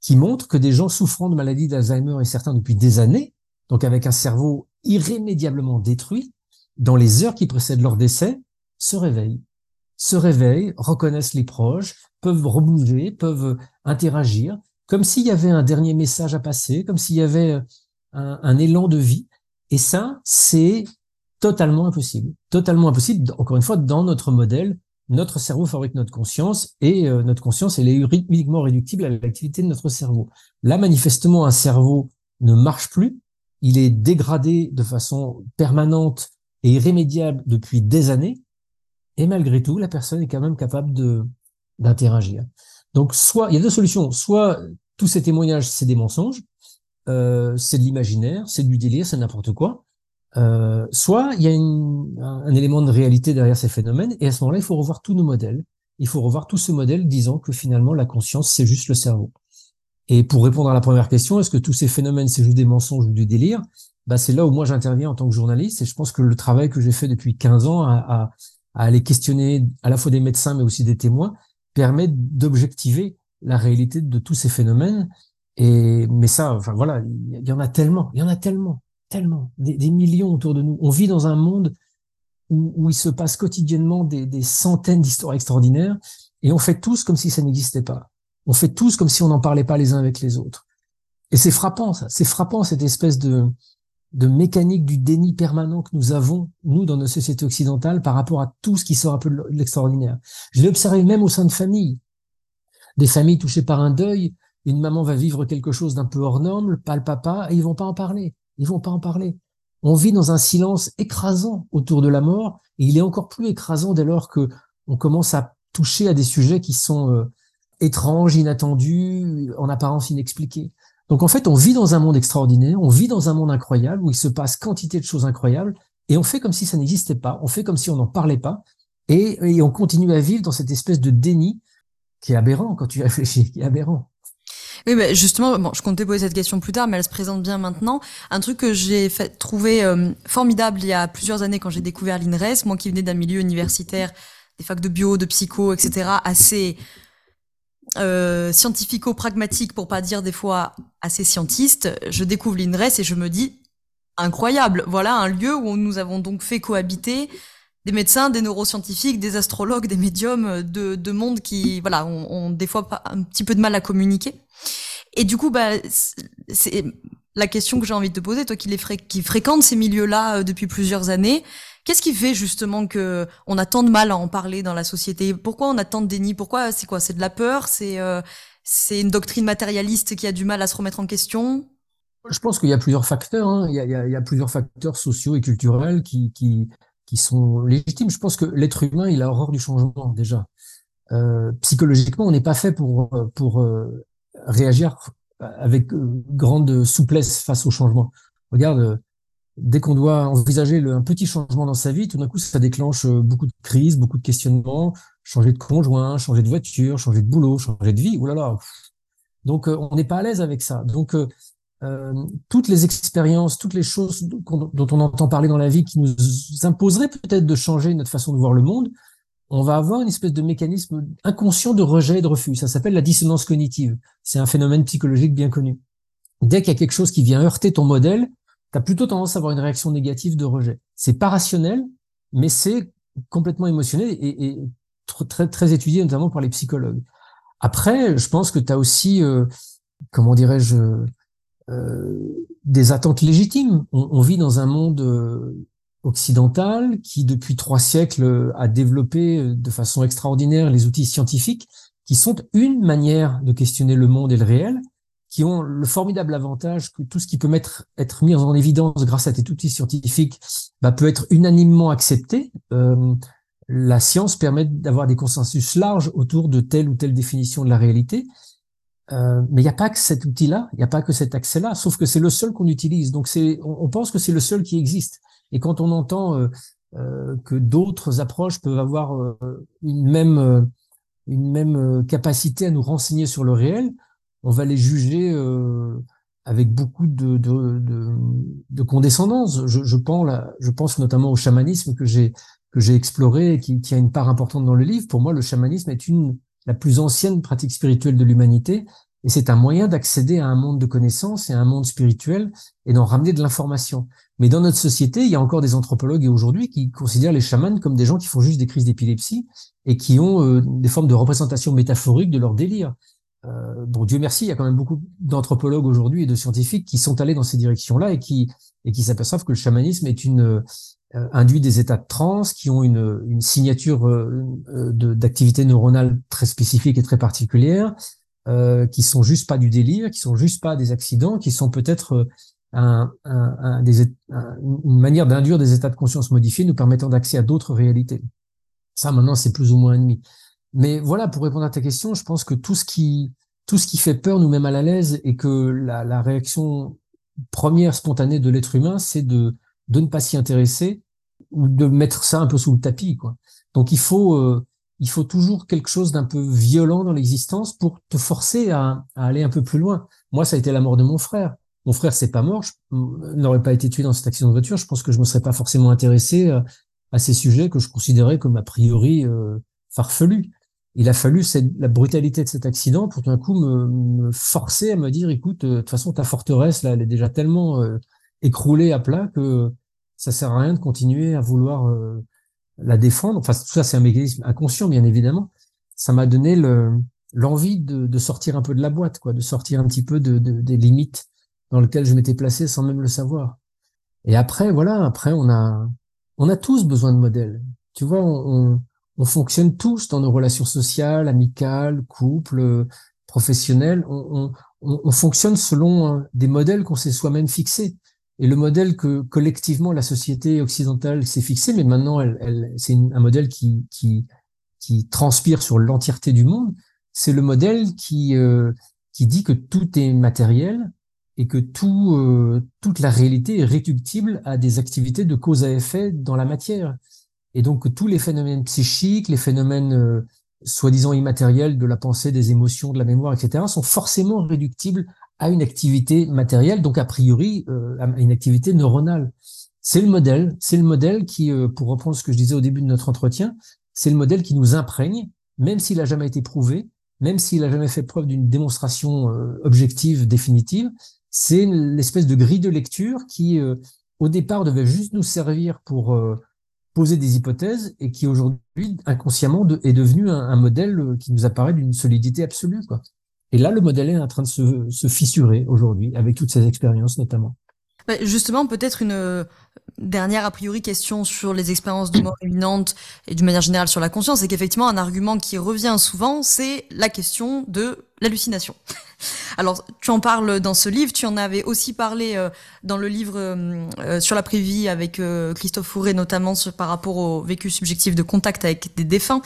qui montrent que des gens souffrant de maladie d'Alzheimer et certains depuis des années, donc avec un cerveau irrémédiablement détruit, dans les heures qui précèdent leur décès, se réveillent, se réveillent, reconnaissent les proches, peuvent rebouger, peuvent interagir, comme s'il y avait un dernier message à passer, comme s'il y avait un, un élan de vie. Et ça, c'est totalement impossible. Totalement impossible, encore une fois, dans notre modèle, notre cerveau fabrique notre conscience et euh, notre conscience, elle est uniquement réductible à l'activité de notre cerveau. Là, manifestement, un cerveau ne marche plus, il est dégradé de façon permanente et irrémédiable depuis des années, et malgré tout, la personne est quand même capable de d'interagir. Donc, soit il y a deux solutions, soit tous ces témoignages, c'est des mensonges, euh, c'est de l'imaginaire, c'est du délire, c'est n'importe quoi, euh, soit il y a une, un, élément de réalité derrière ces phénomènes, et à ce moment-là, il faut revoir tous nos modèles. Il faut revoir tout ce modèle disant que finalement, la conscience, c'est juste le cerveau. Et pour répondre à la première question, est-ce que tous ces phénomènes, c'est juste des mensonges ou du délire? Bah, C'est là où moi j'interviens en tant que journaliste, et je pense que le travail que j'ai fait depuis 15 ans à, à, à aller questionner à la fois des médecins, mais aussi des témoins, permet d'objectiver la réalité de tous ces phénomènes. Et mais ça, enfin voilà, il y en a tellement, il y en a tellement tellement, des, millions autour de nous. On vit dans un monde où, il se passe quotidiennement des, centaines d'histoires extraordinaires et on fait tous comme si ça n'existait pas. On fait tous comme si on n'en parlait pas les uns avec les autres. Et c'est frappant, ça. C'est frappant, cette espèce de, de mécanique du déni permanent que nous avons, nous, dans nos sociétés occidentales, par rapport à tout ce qui sort un peu de l'extraordinaire. Je l'ai observé même au sein de familles. Des familles touchées par un deuil, une maman va vivre quelque chose d'un peu hors norme, pas le papa, et ils vont pas en parler. Ils vont pas en parler. On vit dans un silence écrasant autour de la mort, et il est encore plus écrasant dès lors que on commence à toucher à des sujets qui sont euh, étranges, inattendus, en apparence inexpliqués. Donc en fait, on vit dans un monde extraordinaire, on vit dans un monde incroyable où il se passe quantité de choses incroyables, et on fait comme si ça n'existait pas, on fait comme si on n'en parlait pas, et, on continue à vivre dans cette espèce de déni qui est aberrant quand tu réfléchis, qui est aberrant. Oui, bah justement, bon, je comptais poser cette question plus tard, mais elle se présente bien maintenant. Un truc que j'ai trouvé euh, formidable il y a plusieurs années quand j'ai découvert l'INRES, moi qui venais d'un milieu universitaire, des facs de bio, de psycho, etc., assez euh, scientifico-pragmatique, pour pas dire des fois assez scientiste, je découvre l'INRES et je me dis incroyable. Voilà un lieu où nous avons donc fait cohabiter des médecins, des neuroscientifiques, des astrologues, des médiums de, de mondes qui, voilà, ont, ont des fois un petit peu de mal à communiquer. Et du coup, bah, c'est la question que j'ai envie de te poser, toi qui, les qui fréquentes ces milieux-là euh, depuis plusieurs années. Qu'est-ce qui fait justement que on a tant de mal à en parler dans la société? Pourquoi on a tant de déni? Pourquoi c'est quoi? C'est de la peur? C'est euh, c'est une doctrine matérialiste qui a du mal à se remettre en question? Je pense qu'il y a plusieurs facteurs. Hein. Il, y a, il, y a, plusieurs facteurs sociaux et culturels qui, qui, qui sont légitimes. Je pense que l'être humain, il a horreur du changement déjà. Euh, psychologiquement, on n'est pas fait pour pour euh, réagir avec euh, grande souplesse face au changement. Regarde, dès qu'on doit envisager un petit changement dans sa vie, tout d'un coup, ça déclenche euh, beaucoup de crises, beaucoup de questionnements, changer de conjoint, changer de voiture, changer de boulot, changer de vie. Ouh là là. Donc, on n'est pas à l'aise avec ça. Donc, euh, toutes les expériences, toutes les choses dont on entend parler dans la vie qui nous imposeraient peut-être de changer notre façon de voir le monde, on va avoir une espèce de mécanisme inconscient de rejet et de refus. Ça s'appelle la dissonance cognitive. C'est un phénomène psychologique bien connu. Dès qu'il y a quelque chose qui vient heurter ton modèle, tu plutôt tendance à avoir une réaction négative de rejet. C'est pas rationnel, mais c'est complètement émotionnel et, très, très étudié notamment par les psychologues. Après, je pense que tu as aussi, euh, comment dirais-je, euh, des attentes légitimes. On, vit dans un monde euh, occidentale qui, depuis trois siècles, a développé de façon extraordinaire les outils scientifiques qui sont une manière de questionner le monde et le réel, qui ont le formidable avantage que tout ce qui peut mettre, être mis en évidence grâce à ces outils scientifiques bah, peut être unanimement accepté. Euh, la science permet d'avoir des consensus larges autour de telle ou telle définition de la réalité. Euh, mais il n'y a pas que cet outil-là, il n'y a pas que cet accès-là, sauf que c'est le seul qu'on utilise. Donc c'est, on, pense que c'est le seul qui existe. Et quand on entend euh, euh, que d'autres approches peuvent avoir une même une même capacité à nous renseigner sur le réel, on va les juger avec beaucoup de, de, de, de condescendance. Je, je, pense là, je pense notamment au chamanisme que j'ai que j'ai exploré et qui, qui a une part importante dans le livre. Pour moi, le chamanisme est une la plus ancienne pratique spirituelle de l'humanité, et c'est un moyen d'accéder à un monde de connaissances et à un monde spirituel et d'en ramener de l'information. Mais dans notre société, il y a encore des anthropologues aujourd'hui qui considèrent les chamans comme des gens qui font juste des crises d'épilepsie et qui ont euh, des formes de représentation métaphorique de leur délire. Euh, bon, Dieu merci, il y a quand même beaucoup d'anthropologues aujourd'hui et de scientifiques qui sont allés dans ces directions-là et qui et qui s'aperçoivent que le chamanisme est une euh, induit des états de transe qui ont une, une signature euh, d'activité neuronale très spécifique et très particulière, euh, qui sont juste pas du délire, qui sont juste pas des accidents, qui sont peut-être un, un, des, une manière d'induire des états de conscience modifiés nous permettant d'accès à d'autres réalités. Ça, maintenant, c'est plus ou moins ennemi. Mais voilà, pour répondre à ta question, je pense que tout ce qui, tout ce qui fait peur nous met mal à l'aise et que la, la réaction première spontanée de l'être humain, c'est de, de ne pas s'y intéresser ou de mettre ça un peu sous le tapis, quoi. Donc il faut, euh, il faut toujours quelque chose d'un peu violent dans l'existence pour te forcer à, à, aller un peu plus loin. Moi, ça a été la mort de mon frère. Mon frère, c'est pas mort, n'aurait pas été tué dans cet accident de voiture. Je pense que je me serais pas forcément intéressé euh, à ces sujets que je considérais comme a priori euh, farfelus. Il a fallu cette, la brutalité de cet accident pour tout d'un coup me, me, forcer à me dire, écoute, de toute façon, ta forteresse là, elle est déjà tellement écroulée à plat que ça sert à rien de continuer à vouloir euh, la défendre. Enfin, tout ça, c'est un mécanisme inconscient, bien évidemment. Ça m'a donné l'envie de, de, sortir un peu de la boîte, quoi, de sortir un petit peu de, de des limites dans lesquelles je m'étais placé sans même le savoir. Et après, voilà, après, on a, on a tous besoin de modèles. Tu vois, on, on, fonctionne tous dans nos relations sociales, amicales, couples, professionnelles. On, on, on fonctionne selon euh, des modèles qu'on s'est soi-même fixés et le modèle que collectivement la société occidentale s'est fixé, mais maintenant elle, elle, c'est un modèle qui, qui, qui transpire sur l'entièreté du monde, c'est le modèle qui, euh, qui dit que tout est matériel et que tout, euh, toute la réalité est réductible à des activités de cause à effet dans la matière. Et donc tous les phénomènes psychiques, les phénomènes euh, soi-disant immatériels de la pensée, des émotions, de la mémoire, etc., sont forcément réductibles à une activité matérielle, donc a priori euh, à une activité neuronale. C'est le modèle, c'est le modèle qui, euh, pour reprendre ce que je disais au début de notre entretien, c'est le modèle qui nous imprègne, même s'il n'a jamais été prouvé, même s'il n'a jamais fait preuve d'une démonstration euh, objective définitive. C'est l'espèce de grille de lecture qui, au départ, devait juste nous servir pour poser des hypothèses et qui aujourd'hui, inconsciemment, est devenu un, un modèle qui nous apparaît d'une solidité absolue. Quoi. Et là, le modèle est en train de se, se fissurer aujourd'hui, avec toutes ces expériences notamment. Bah, justement, peut-être une euh, dernière a priori question sur les expériences de mort imminente et d'une manière générale sur la conscience, c'est qu'effectivement un argument qui revient souvent, c'est la question de l'hallucination. Alors, tu en parles dans ce livre, tu en avais aussi parlé euh, dans le livre euh, sur la prévie avec Christophe Fourré, notamment par rapport au vécu subjectif de contact avec des défunts,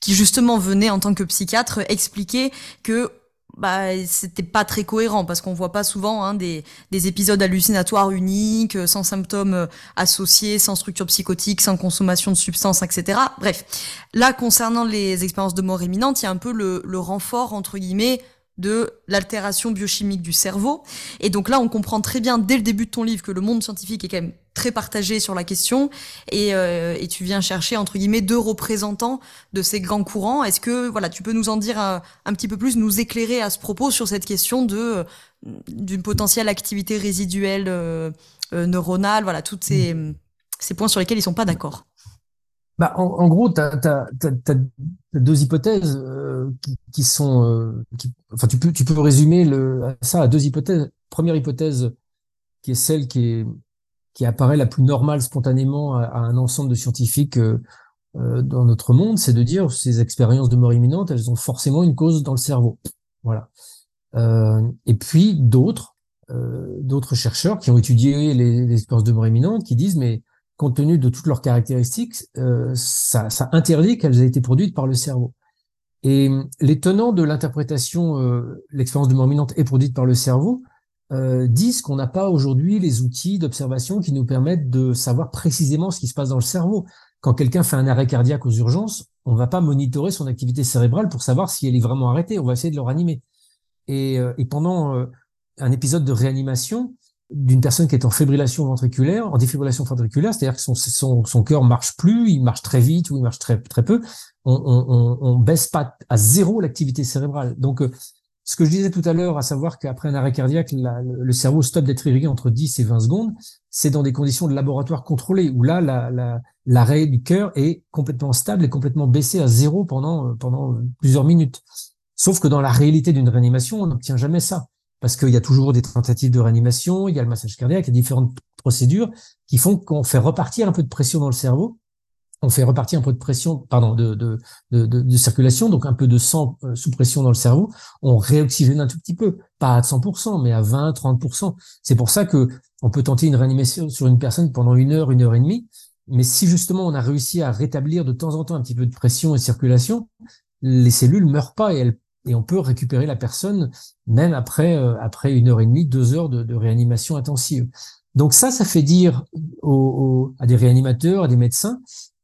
qui justement venait en tant que psychiatre expliquer que bah c'était pas très cohérent parce qu'on voit pas souvent hein, des, des épisodes hallucinatoires uniques, euh, sans symptômes euh, associés, sans structure psychotique, sans consommation de substances, etc. Bref, là concernant les expériences de mort imminente, il y a un peu le, le renfort entre guillemets de l'altération biochimique du cerveau. Et donc là, on comprend très bien dès le début de ton livre que le monde scientifique est quand même très partagé sur la question et, euh, et tu viens chercher entre guillemets deux représentants de ces grands courants. Est-ce que voilà, tu peux nous en dire un, petit peu plus, nous éclairer à ce propos sur cette question de d'une potentielle activité résiduelle euh, euh, neuronale, voilà, toutes ces, mmh. ces points sur lesquels ils sont pas d'accord. Bah, en, gros, tu as, deux hypothèses euh, qui, qui, sont... Euh, qui, enfin, tu peux, tu peux résumer le, ça à deux hypothèses. Première hypothèse, qui est celle qui, est, qui apparaît la plus normale spontanément à, un ensemble de scientifiques euh, euh, dans notre monde, c'est de dire ces expériences de mort imminente, elles ont forcément une cause dans le cerveau. Voilà. et puis d'autres, d'autres chercheurs qui ont étudié les, les expériences de mort imminente, qui disent mais compte tenu de toutes leurs caractéristiques, euh, ça, ça, interdit qu'elles aient été produites par le cerveau. Et les tenants de l'interprétation, euh, l'expérience de mort imminente est produite par le cerveau, euh, disent qu'on n'a pas aujourd'hui les outils d'observation qui nous permettent de savoir précisément ce qui se passe dans le cerveau. Quand quelqu'un fait un arrêt cardiaque aux urgences, on va pas monitorer son activité cérébrale pour savoir si elle est vraiment arrêtée. On va essayer de le ranimer. Et, euh, et pendant euh, un épisode de réanimation d'une personne qui est en fibrillation ventriculaire, en défibrillation ventriculaire, c'est-à-dire que son, son, son cœur marche plus, il marche très vite ou il marche très, très peu, on, on, baisse pas à zéro l'activité cérébrale. Donc, euh, ce que je disais tout à l'heure, à savoir qu'après un arrêt cardiaque, le cerveau stoppe d'être irrigué entre 10 et 20 secondes, c'est dans des conditions de laboratoire contrôlées, où là, l'arrêt la, du cœur est complètement stable et complètement baissé à zéro pendant, pendant plusieurs minutes. Sauf que dans la réalité d'une réanimation, on n'obtient jamais ça. Parce qu'il y a toujours des tentatives de réanimation, il y a le massage cardiaque, il y a différentes procédures qui font qu'on fait repartir un peu de pression dans le cerveau. On fait repartir un peu de pression, pardon, de, de, de, circulation, donc un peu de sang euh, sous pression dans le cerveau, on réoxygène un tout petit peu, pas à 100%, mais à 20, 30%. C'est pour ça que on peut tenter une réanimation sur une personne pendant une heure, une heure et demie, mais si justement on a réussi à rétablir de temps en temps un petit peu de pression et de circulation, les cellules meurent pas et, elles, et on peut récupérer la personne même après, euh, après une heure et demie, deux heures de, réanimation intensive. Donc ça, ça fait dire à des réanimateurs, à des médecins,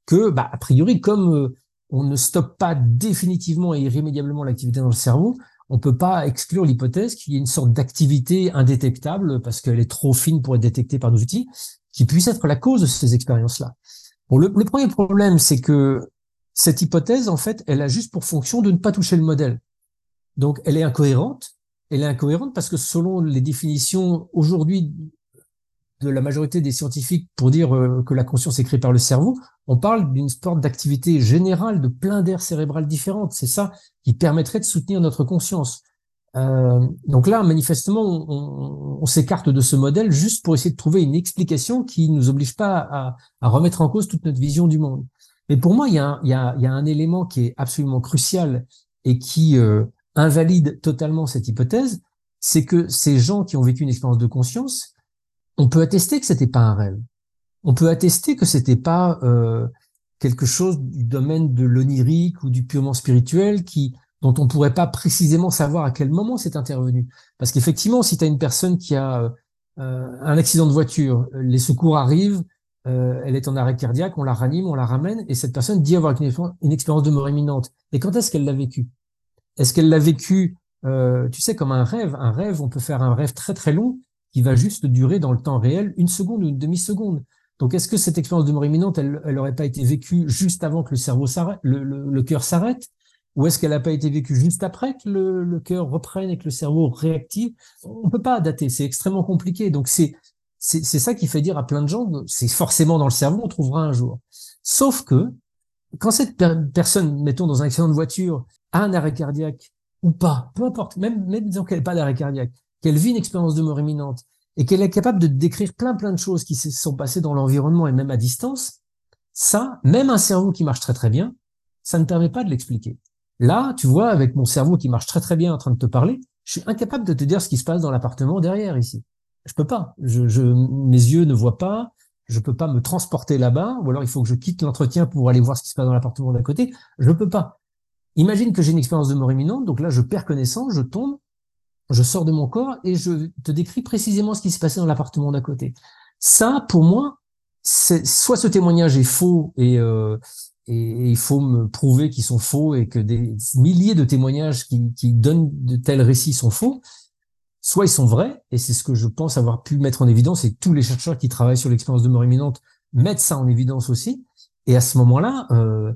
que, bah, a priori, comme euh, on ne stoppe pas définitivement et irrémédiablement l'activité dans le cerveau, on peut pas exclure l'hypothèse qu'il y ait une sorte d'activité indétectable parce qu'elle est trop fine pour être détectée par nos outils, qui puisse être la cause de ces expériences-là. Le, le, premier problème, c'est que cette hypothèse, en fait, elle a juste pour fonction de ne pas toucher le modèle. Donc, elle est incohérente. Elle est incohérente parce que selon les définitions aujourd'hui de la majorité des scientifiques pour dire euh, que la conscience est créée par le cerveau, on parle d'une sorte d'activité générale de plein d'aires cérébrales différentes. C'est ça qui permettrait de soutenir notre conscience. Euh, donc là, manifestement, on, s'écarte de ce modèle juste pour essayer de trouver une explication qui nous oblige pas à, remettre en cause toute notre vision du monde. Mais pour moi, il y a un, il y a un élément qui est absolument crucial et qui euh, invalide totalement cette hypothèse, c'est que ces gens qui ont vécu une expérience de conscience, on peut attester que c'était pas un rêve. On peut attester que c'était pas euh, quelque chose du domaine de l'onirique ou du purement spirituel qui dont on pourrait pas précisément savoir à quel moment c'est intervenu. Parce qu'effectivement, si tu as une personne qui a euh, un accident de voiture, les secours arrivent, euh, elle est en arrêt cardiaque, on la ranime, on la ramène, et cette personne dit avoir une, expérience de mort imminente. Et quand est-ce qu'elle l'a vécu? Est-ce qu'elle l'a vécu, euh, tu sais, comme un rêve? Un rêve, on peut faire un rêve très très long, qui va juste durer dans le temps réel une seconde ou une demi-seconde. Donc, est-ce que cette expérience de mort imminente, elle n'aurait pas été vécue juste avant que le cerveau s'arrête, le, le, cœur s'arrête? Ou est-ce qu'elle n'a pas été vécue juste après que le, le cœur reprenne et que le cerveau réactive? On peut pas dater, c'est extrêmement compliqué. Donc c'est c'est ça qui fait dire à plein de gens, c'est forcément dans le cerveau, on trouvera un jour. Sauf que quand cette personne, mettons dans un accident de voiture, un arrêt cardiaque ou pas, peu importe, même même disons qu'elle n'a pas d'arrêt cardiaque, qu'elle vit une expérience de mort imminente et qu'elle est capable de décrire plein plein de choses qui se sont passées dans l'environnement et même à distance, ça, même un cerveau qui marche très très bien, ça ne permet pas de l'expliquer. Là, tu vois, avec mon cerveau qui marche très très bien en train de te parler, je suis incapable de te dire ce qui se passe dans l'appartement derrière ici. Je peux pas. Je, mes yeux ne voient pas. Je peux pas me transporter là-bas, ou alors il faut que je quitte l'entretien pour aller voir ce qui se passe dans l'appartement d'à côté. Je peux pas. Imagine que j'ai une expérience de mort imminente, donc là je perds connaissance, je tombe, je sors de mon corps et je te décris précisément ce qui s'est passé dans l'appartement d'à côté. Ça, pour moi, c'est soit ce témoignage est faux et, euh, et, il faut me prouver qu'ils sont faux et que des milliers de témoignages qui, qui donnent de tels récits sont faux, soit ils sont vrais, et c'est ce que je pense avoir pu mettre en évidence, et tous les chercheurs qui travaillent sur l'expérience de mort imminente mettent ça en évidence aussi, et à ce moment-là, euh,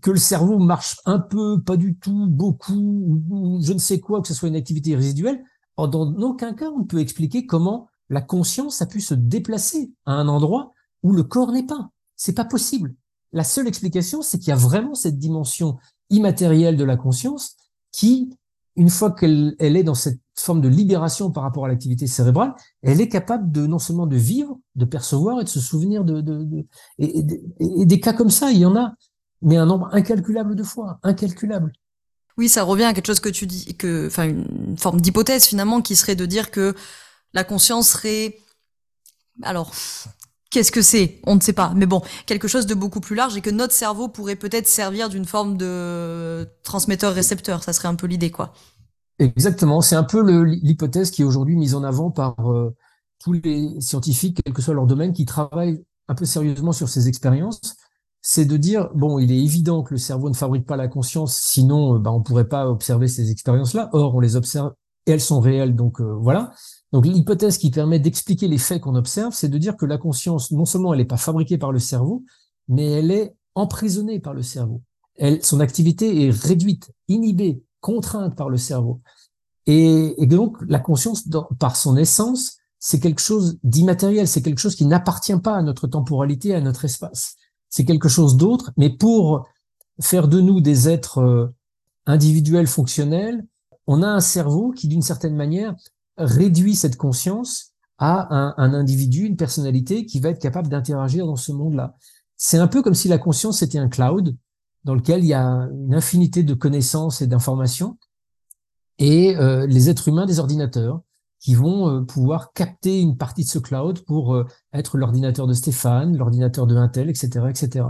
que le cerveau marche un peu, pas du tout, beaucoup, ou je ne sais quoi, que ce soit une activité résiduelle, dans aucun cas on peut expliquer comment la conscience a pu se déplacer à un endroit où le corps n'est pas. C'est pas possible. La seule explication, c'est qu'il y a vraiment cette dimension immatérielle de la conscience qui, une fois qu'elle est dans cette forme de libération par rapport à l'activité cérébrale, elle est capable de non seulement de vivre, de percevoir et de se souvenir de, de, et, des cas comme ça, il y en a mais un nombre incalculable de fois, incalculable. Oui, ça revient à quelque chose que tu dis, que, enfin, une forme d'hypothèse finalement qui serait de dire que la conscience serait, alors, qu'est-ce que c'est? On ne sait pas. Mais bon, quelque chose de beaucoup plus large et que notre cerveau pourrait peut-être servir d'une forme de transmetteur-récepteur. Ça serait un peu l'idée, quoi. Exactement. C'est un peu l'hypothèse qui est aujourd'hui mise en avant par euh, tous les scientifiques, quel que soit leur domaine, qui travaillent un peu sérieusement sur ces expériences. C'est de dire, bon, il est évident que le cerveau ne fabrique pas la conscience, sinon, euh, bah, on pourrait pas observer ces expériences-là. Or, on les observe et elles sont réelles. Donc, euh, voilà. Donc l'hypothèse qui permet d'expliquer les faits qu'on observe, c'est de dire que la conscience, non seulement elle n'est pas fabriquée par le cerveau, mais elle est emprisonnée par le cerveau. Elle, son activité est réduite, inhibée, contrainte par le cerveau. Et, donc la conscience, par son essence, c'est quelque chose d'immatériel, c'est quelque chose qui n'appartient pas à notre temporalité, à notre espace. C'est quelque chose d'autre, mais pour faire de nous des êtres euh, individuels, fonctionnels, on a un cerveau qui, d'une certaine manière, réduit cette conscience à un, individu, une personnalité qui va être capable d'interagir dans ce monde-là. C'est un peu comme si la conscience était un cloud dans lequel il y a une infinité de connaissances et d'informations et euh, les êtres humains des ordinateurs qui vont euh, pouvoir capter une partie de ce cloud pour euh, être l'ordinateur de Stéphane, l'ordinateur de Intel, etc., etc.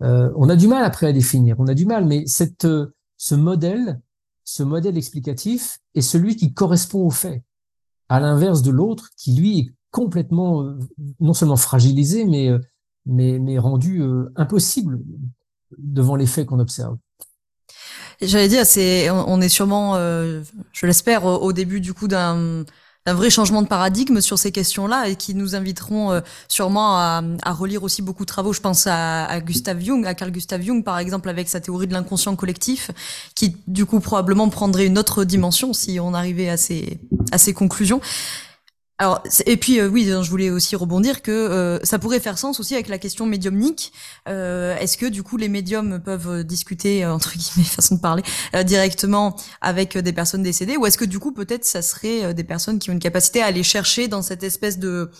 on a du mal après à définir, on a du mal, mais cette, ce modèle ce modèle explicatif est celui qui correspond aux faits, à l'inverse de l'autre qui, lui, est complètement, euh, non seulement fragilisé, mais, euh, mais, mais rendu euh, impossible devant les faits qu'on observe. J'allais dire, c'est, on est sûrement, je l'espère, au début du coup d'un un vrai changement de paradigme sur ces questions-là et qui nous inviteront euh, sûrement à, à, relire aussi beaucoup de travaux. Je pense à, à Gustav Jung, à Carl Gustav Jung par exemple avec sa théorie de l'inconscient collectif, qui du coup probablement prendrait une autre dimension si on arrivait à ces, à ces conclusions. Alors et puis euh, oui, je voulais aussi rebondir que euh, ça pourrait faire sens aussi avec la question médiumnique. Euh, Est-ce que du coup les médiums peuvent discuter entre guillemets façon de parler directement avec des personnes décédées, ou est-ce que du coup peut-être ça serait des personnes qui ont une capacité à aller chercher dans cette espèce de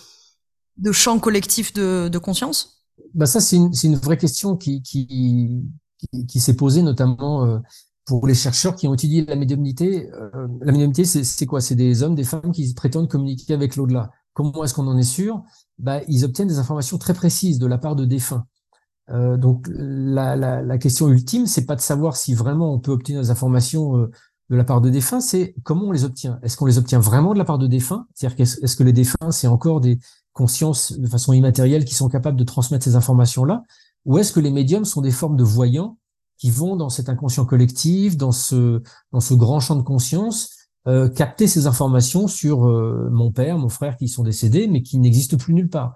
de champ collectif de, de conscience? Bah ça c'est une, une vraie question qui qui, qui, qui s'est posée notamment pour les chercheurs qui ont étudié la médiumnité, euh, la médiumnité, c'est quoi? C'est des hommes, des femmes qui prétendent communiquer avec l'au-delà. Comment est-ce qu'on en est sûr? Bah, Ils obtiennent des informations très précises de la part de défunts. Euh, donc la, la, la, question ultime, c'est pas de savoir si vraiment on peut obtenir des informations euh, de la part de défunts, c'est comment on les obtient. Est-ce qu'on les obtient vraiment de la part de défunts? C'est-à-dire est-ce que les défunts, c'est encore des consciences de façon immatérielle qui sont capables de transmettre ces informations-là? Ou est-ce que les médiums sont des formes de voyants qui vont dans cet inconscient collectif, dans ce, dans ce grand champ de conscience, euh, capter ces informations sur euh, mon père, mon frère qui sont décédés, mais qui n'existent plus nulle part.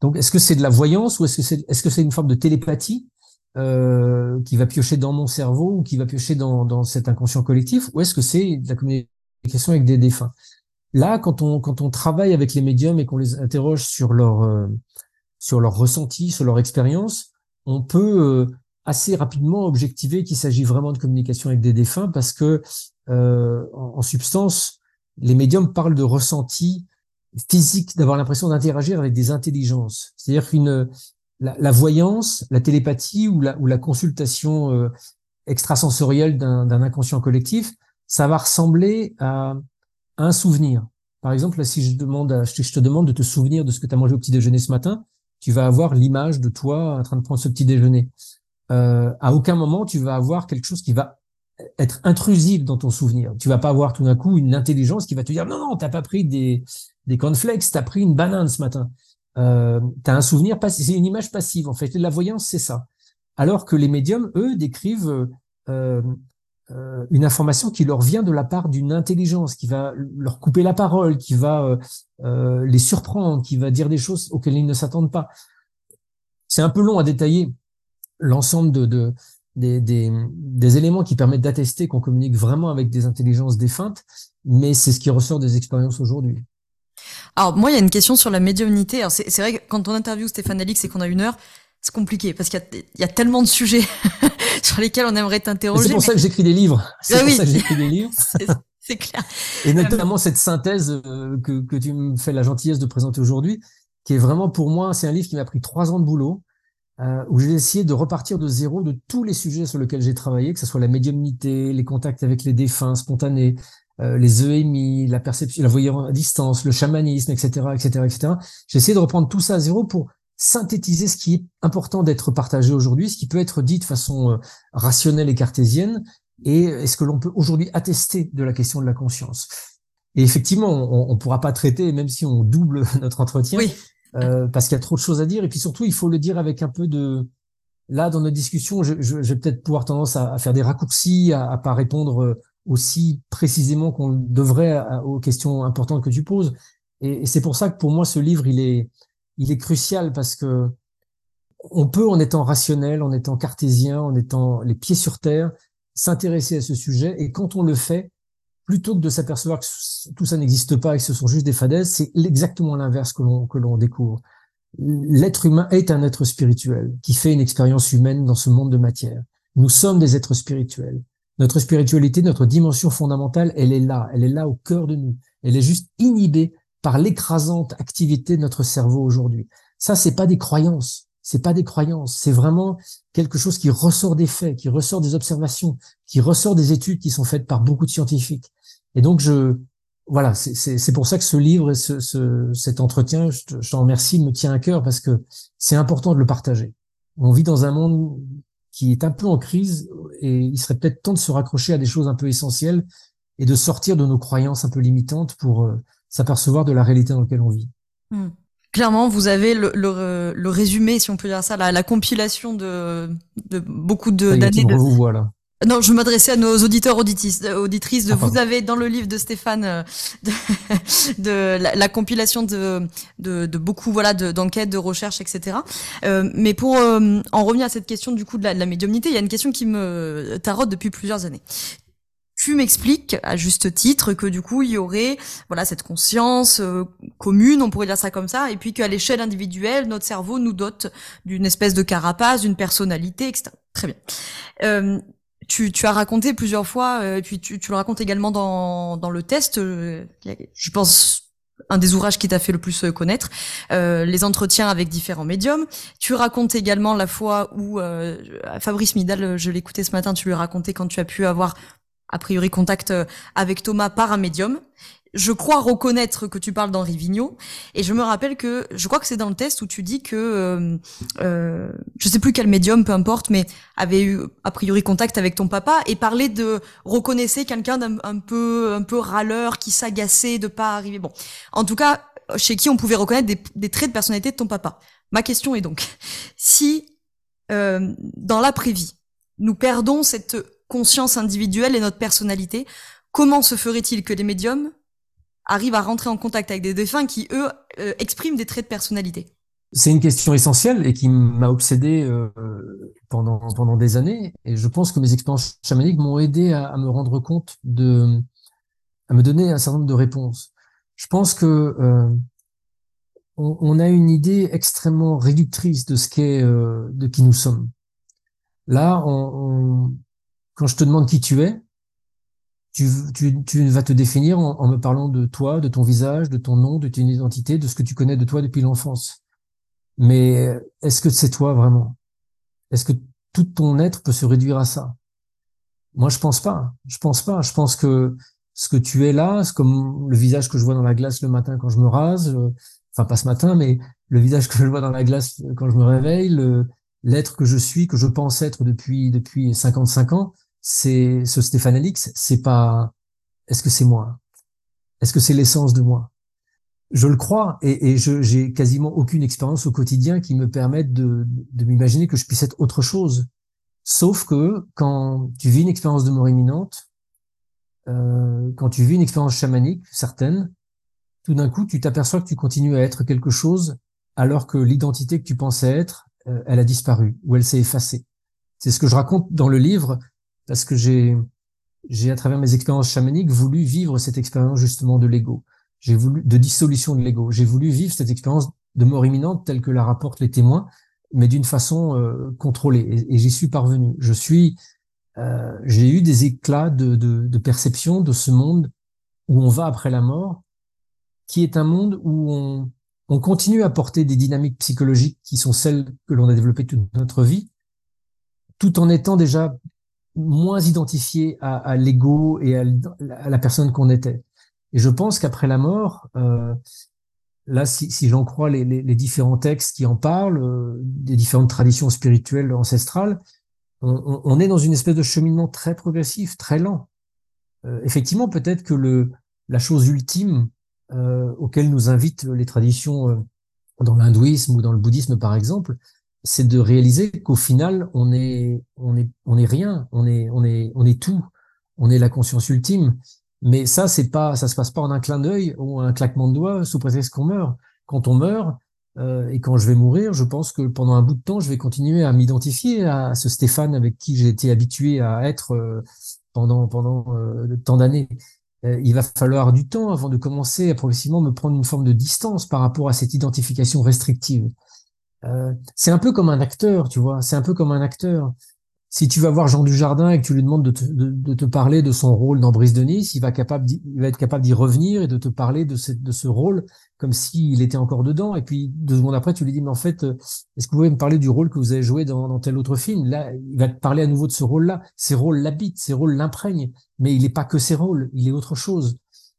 Donc, est-ce que c'est de la voyance ou est-ce que c'est est-ce que c'est une forme de télépathie euh, qui va piocher dans mon cerveau ou qui va piocher dans, dans cet inconscient collectif, ou est-ce que c'est de la communication avec des défunts? Là, quand on quand on travaille avec les médiums et qu'on les interroge sur leur euh, sur leur ressenti, sur leur expérience, on peut euh, assez rapidement objectiver qu'il s'agit vraiment de communication avec des défunts parce que euh, en, substance, les médiums parlent de ressenti physique, d'avoir l'impression d'interagir avec des intelligences. C'est-à-dire qu'une la, la, voyance, la télépathie ou la, ou la consultation euh, extrasensorielle d'un inconscient collectif, ça va ressembler à, un souvenir. Par exemple, là, si je, demande à, je te demande de te souvenir de ce que tu as mangé au petit déjeuner ce matin, tu vas avoir l'image de toi en train de prendre ce petit déjeuner euh, à aucun moment tu vas avoir quelque chose qui va être intrusif dans ton souvenir. Tu vas pas avoir tout d'un coup une intelligence qui va te dire non non t'as pas pris des des cornflakes, t'as pris une banane ce matin. Euh, t'as un souvenir passif, c'est une image passive en fait. La voyance c'est ça. Alors que les médiums eux décrivent euh, euh, une information qui leur vient de la part d'une intelligence qui va leur couper la parole, qui va euh, euh, les surprendre, qui va dire des choses auxquelles ils ne s'attendent pas. C'est un peu long à détailler l'ensemble de, de des, des, des, éléments qui permettent d'attester qu'on communique vraiment avec des intelligences défuntes, mais c'est ce qui ressort des expériences aujourd'hui. Alors moi, il y a une question sur la médiumnité. C'est vrai que quand on interviewe Stéphane Alix et qu'on a une heure, c'est compliqué parce qu'il y, y, a tellement de sujets sur lesquels on aimerait t'interroger. C'est pour ça que j'écris des livres. C'est ah pour ça que j'écris des livres. c'est clair. Et notamment cette synthèse euh, que, que tu me fais la gentillesse de présenter aujourd'hui, qui est vraiment pour moi, c'est un livre qui m'a pris trois ans de boulot euh, où j'ai essayé de repartir de zéro de tous les sujets sur lesquels j'ai travaillé, que ce soit la médiumnité, les contacts avec les défunts spontanés, les EMI, la perception, la voyance à distance, le chamanisme, etc., etc., etc. J'ai essayé de reprendre tout ça à zéro pour synthétiser ce qui est important d'être partagé aujourd'hui, ce qui peut être dit de façon rationnelle et cartésienne, et est-ce que l'on peut aujourd'hui attester de la question de la conscience? Et effectivement, on ne pourra pas traiter, même si on double notre entretien, euh, parce qu'il y a trop de choses à dire. Et puis surtout, il faut le dire avec un peu de... Là, dans notre discussion, je, je, je vais peut-être pouvoir tendance à, à, faire des raccourcis, à, à pas répondre euh, aussi précisément qu'on devrait aux questions importantes que tu poses. Et, et c'est pour ça que pour moi, ce livre, il est, il est crucial parce que on peut, en étant rationnel, en étant cartésien, en étant les pieds sur terre, s'intéresser à ce sujet. Et quand on le fait, plutôt que de s'apercevoir que tout ça n'existe pas et que ce sont juste des fadaises, c'est exactement l'inverse que l'on que l'on découvre. L'être humain est un être spirituel qui fait une expérience humaine dans ce monde de matière. Nous sommes des êtres spirituels. Notre spiritualité, notre dimension fondamentale, elle est là, elle est là au cœur de nous. Elle est juste inhibée par l'écrasante activité de notre cerveau aujourd'hui. Ça, c'est pas des croyances, c'est pas des croyances, c'est vraiment quelque chose qui ressort des faits, qui ressort des observations, qui ressort des études qui sont faites par beaucoup de scientifiques. Et donc, je, voilà, c'est pour ça que ce livre et ce, ce cet entretien, je, t'en remercie, me tient à cœur parce que c'est important de le partager. On vit dans un monde qui est un peu en crise et il serait peut-être temps de se raccrocher à des choses un peu essentielles et de sortir de nos croyances un peu limitantes pour euh, s'apercevoir de la réalité dans laquelle on vit. Mmh. Clairement, vous avez le, le, le, résumé, si on peut dire ça, la, la compilation de, de beaucoup d'années de. Vous voilà. Non, je m'adressais à nos auditeurs auditrices. auditrices de, vous avez dans le livre de Stéphane euh, de, de la, compilation de, de, de, beaucoup voilà d'enquêtes, de, recherches, etc. Euh, mais pour euh, en revenir à cette question du coup de la, de la médiumnité, il y a une question qui me tarote depuis plusieurs années tu m'expliques à juste titre que du coup il y aurait voilà cette conscience euh, commune, on pourrait dire ça comme ça, et puis qu'à l'échelle individuelle, notre cerveau nous dote d'une espèce de carapace, d'une personnalité, etc. Très bien. Euh, tu, tu, as raconté plusieurs fois, euh, et puis tu, tu, le racontes également dans, dans le test, euh, je pense un des ouvrages qui t'a fait le plus euh, connaître, euh, les entretiens avec différents médiums. Tu racontes également la fois où Fabrice Midal, je l'écoutais ce matin, tu lui racontais quand tu as pu avoir a priori contact avec Thomas par un médium. Je crois reconnaître que tu parles d'Henri Vigneault. Et je me rappelle que je crois que c'est dans le test où tu dis que euh, euh, je sais plus quel médium peu importe mais avait eu a priori contact avec ton papa et parlait de reconnaissait quelqu'un d'un peu un peu râleur qui s'agaçait de pas arriver. Bon. En tout cas chez qui on pouvait reconnaître des, des traits de personnalité de ton papa. Ma question est donc si euh, dans l'après-vie nous perdons cette conscience individuelle et notre personnalité comment se ferait-il que les médiums arrivent à rentrer en contact avec des défunts qui, eux, euh, expriment des traits de personnalité C'est une question essentielle et qui m'a obsédé euh, pendant, pendant des années. Et je pense que mes expériences chamaniques m'ont aidé à, me rendre compte de, à me donner un certain nombre de réponses. Je pense que euh, on, a une idée extrêmement réductrice de ce qu'est, de qui nous sommes. Là, on, on, quand je te demande qui tu es, tu, vas te définir en, en, me parlant de toi, de ton visage, de ton nom, de ton identité, de ce que tu connais de toi depuis l'enfance. Mais est-ce que c'est toi vraiment? Est-ce que tout ton être peut se réduire à ça? Moi, je pense pas. Je pense pas. Je pense que ce que tu es là, c'est comme le visage que je vois dans la glace le matin quand je me rase, euh, enfin pas ce matin, mais le visage que je vois dans la glace quand je me réveille, l'être que je suis, que je pense être depuis depuis 55 ans, c'est ce Stéphane Alix, c'est pas est-ce que c'est moi? Est-ce que c'est l'essence de moi? Je le crois et, et je j'ai quasiment aucune expérience au quotidien qui me permette de, de m'imaginer que je puisse être autre chose. Sauf que quand tu vis une expérience de mort imminente, euh, quand tu vis une expérience chamanique certaine, tout d'un coup tu t'aperçois que tu continues à être quelque chose alors que l'identité que tu pensais être, euh, elle a disparu ou elle s'est effacée. C'est ce que je raconte dans le livre parce que j'ai, j'ai à travers mes expériences chamaniques voulu vivre cette expérience justement de l'ego. J'ai voulu de dissolution de l'ego. J'ai voulu vivre cette expérience de mort imminente telle que la rapportent les témoins, mais d'une façon euh, contrôlée. Et, j'y suis parvenu. Je suis, euh, j'ai eu des éclats de, perception de ce monde où on va après la mort, qui est un monde où on continue à porter des dynamiques psychologiques qui sont celles que l'on a développées toute notre vie, tout en étant déjà moins identifié à, à l'ego et à, la personne qu'on était. Et je pense qu'après la mort, euh, là, si, si j'en crois les, les, les, différents textes qui en parlent, euh, des différentes traditions spirituelles ancestrales, on, on, est dans une espèce de cheminement très progressif, très lent. Euh, effectivement, peut-être que le, la chose ultime euh, auquel nous invitent les traditions euh, dans l'hindouisme ou dans le bouddhisme, par exemple, c'est de réaliser qu'au final, on est, on est, on est rien, on est, on est, on est tout, on est la conscience ultime. Mais ça, c'est pas, ça se passe pas en un clin d'œil ou un claquement de doigts sous prétexte qu'on meurt. Quand on meurt euh, et quand je vais mourir, je pense que pendant un bout de temps, je vais continuer à m'identifier à ce Stéphane avec qui j'ai été habitué à être euh, pendant pendant euh, tant d'années. Euh, il va falloir du temps avant de commencer à progressivement me prendre une forme de distance par rapport à cette identification restrictive. Euh, c'est un peu comme un acteur, tu vois. C'est un peu comme un acteur. Si tu vas voir Jean Dujardin et que tu lui demandes de te, de, te parler de son rôle dans Brise de il va, capable il va être capable d'y revenir et de te parler de, ce, de ce rôle comme s'il était encore dedans. Et puis deux secondes après, tu lui dis mais en fait, euh, est-ce que vous pouvez me parler du rôle que vous avez joué dans, dans tel autre film? Là, il va te parler à nouveau de ce rôle-là. Ces rôles l'habitent, ces rôles l'imprègnent, mais il n'est pas que ces rôles, il est autre chose.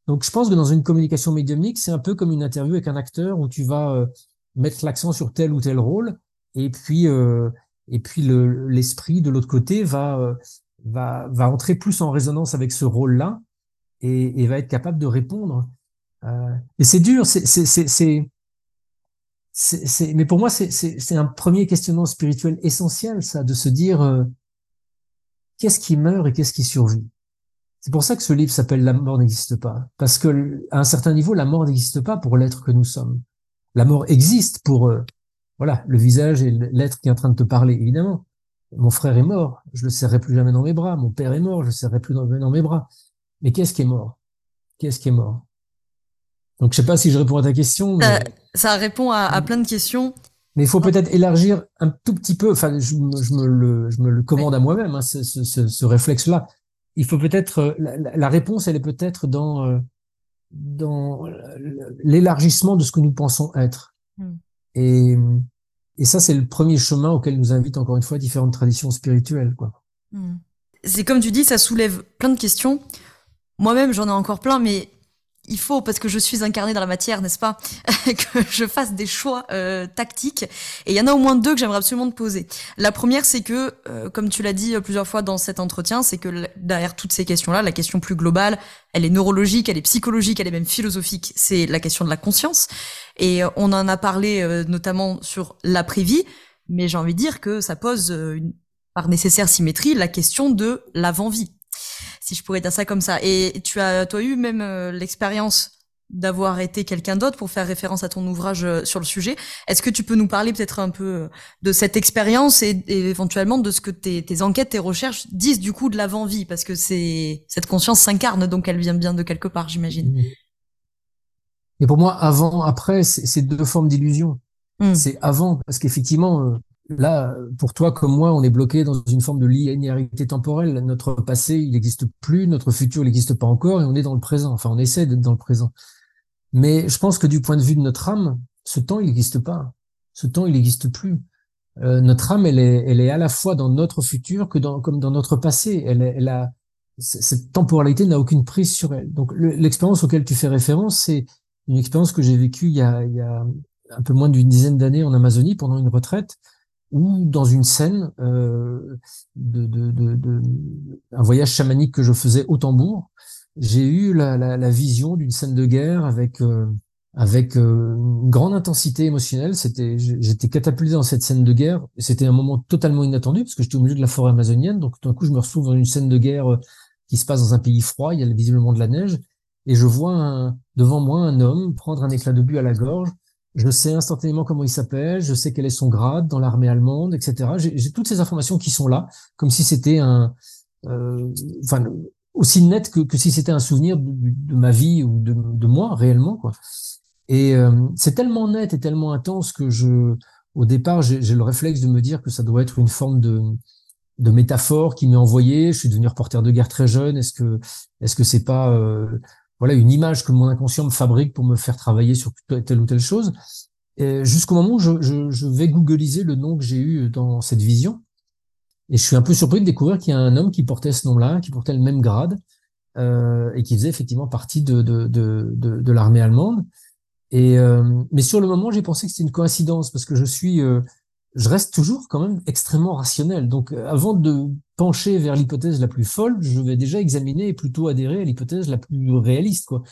Donc je pense que dans une communication médiumnique, c'est un peu comme une interview avec un acteur où tu vas euh, mettre l'accent sur tel ou tel rôle, et puis euh, et puis l'esprit de l'autre côté va euh, va va entrer plus en résonance avec ce rôle-là et, va être capable de répondre. Euh, et c'est dur, c'est c'est c'est mais pour moi c'est c'est un premier questionnement spirituel essentiel ça de se dire qu'est-ce qui meurt et qu'est-ce qui survit? C'est pour ça que ce livre s'appelle La mort n'existe pas parce que à un certain niveau la mort n'existe pas pour l'être que nous sommes. La mort existe pour euh, voilà le visage et l'être qui est en train de te parler, évidemment. Mon frère est mort, je le serrai plus jamais dans mes bras. Mon père est mort, je le serrai plus dans, mes bras. Mais qu'est-ce qui est mort? Qu'est-ce qui est mort? Donc je sais pas si je réponds à ta question. Mais... Ça, répond à, plein de questions. Mais il faut peut-être élargir un tout petit peu. Enfin, je, me, le, je me le commande à moi-même, hein, ce, ce, ce, réflexe-là. Il faut peut-être euh, la, la, réponse, elle est peut-être dans euh, dans l'élargissement de ce que nous pensons être. Hmm. Et, et ça, c'est le premier chemin auquel nous invitent encore une fois différentes traditions spirituelles. quoi. Hmm. C'est comme tu dis, ça soulève plein de questions. Moi-même, j'en ai encore plein, mais il faut, parce que je suis incarnée dans la matière, n'est-ce pas, que je fasse des choix euh, tactiques. Et il y en a au moins deux que j'aimerais absolument te poser. La première, c'est que, euh, comme tu l'as dit euh, plusieurs fois dans cet entretien, c'est que derrière toutes ces questions-là, la question plus globale, elle est neurologique, elle est psychologique, elle est même philosophique, c'est la question de la conscience. Et on en a parlé notamment sur l'après-vie, mais j'ai envie de dire que ça pose, une, par nécessaire symétrie, la question de l'avant-vie si je pourrais dire ça comme ça. Et tu as, toi, eu même euh, l'expérience d'avoir été quelqu'un d'autre pour faire référence à ton ouvrage euh, sur le sujet. Est-ce que tu peux nous parler peut-être un peu euh, de cette expérience et, éventuellement de ce que tes, tes, enquêtes, tes recherches disent du coup de l'avant-vie? Parce que c'est cette conscience s'incarne, donc elle vient bien de quelque part, j'imagine. Et pour moi, avant, après, c'est deux formes d'illusion. Mmh. C'est avant, parce qu'effectivement, Là, pour toi comme moi, on est bloqué dans une forme de linéarité temporelle. Notre passé, il n'existe plus, notre futur, il n'existe pas encore, et on est dans le présent. Enfin, on essaie d'être dans le présent. Mais je pense que du point de vue de notre âme, ce temps, il n'existe pas. Ce temps, il n'existe plus. Euh, notre âme, elle est, elle est à la fois dans notre futur que dans, comme dans notre passé. Elle, elle a, cette temporalité n'a aucune prise sur elle. Donc, l'expérience auquel tu fais référence, c'est une expérience que j'ai vécue il y a, il y a un peu moins d'une dizaine d'années en Amazonie pendant une retraite ou dans une scène euh, de, de, de, de, un voyage chamanique que je faisais au tambour, j'ai eu la, la, la vision d'une scène de guerre avec euh, avec euh, une grande intensité émotionnelle. C'était, j'étais catapulté dans cette scène de guerre. C'était un moment totalement inattendu parce que j'étais au milieu de la forêt amazonienne. Donc d'un coup, je me retrouve dans une scène de guerre euh, qui se passe dans un pays froid. Il y a visiblement de la neige et je vois un, devant moi un homme prendre un éclat de but à la gorge je sais instantanément comment il s'appelle, je sais quel est son grade dans l'armée allemande, etc. J'ai toutes ces informations qui sont là, comme si c'était un, euh, enfin, aussi net que, que si c'était un souvenir de, ma vie ou de, de moi réellement, quoi. Et euh, c'est tellement net et tellement intense que je, au départ, j'ai le réflexe de me dire que ça doit être une forme de, de métaphore qui m'est envoyée. Je suis devenu reporter de guerre très jeune. Est-ce que, est-ce que c'est pas euh, voilà une image que mon inconscient me fabrique pour me faire travailler sur telle ou telle chose, jusqu'au moment où je, je, je, vais googliser le nom que j'ai eu dans cette vision. Et je suis un peu surpris de découvrir qu'il y a un homme qui portait ce nom-là, qui portait le même grade, euh, et qui faisait effectivement partie de, de, de, de, de l'armée allemande. Et euh, mais sur le moment, j'ai pensé que c'était une coïncidence parce que je suis, euh, je reste toujours quand même extrêmement rationnel. Donc, euh, avant de pencher vers l'hypothèse la plus folle, je vais déjà examiner et plutôt adhérer à l'hypothèse la plus réaliste, quoi.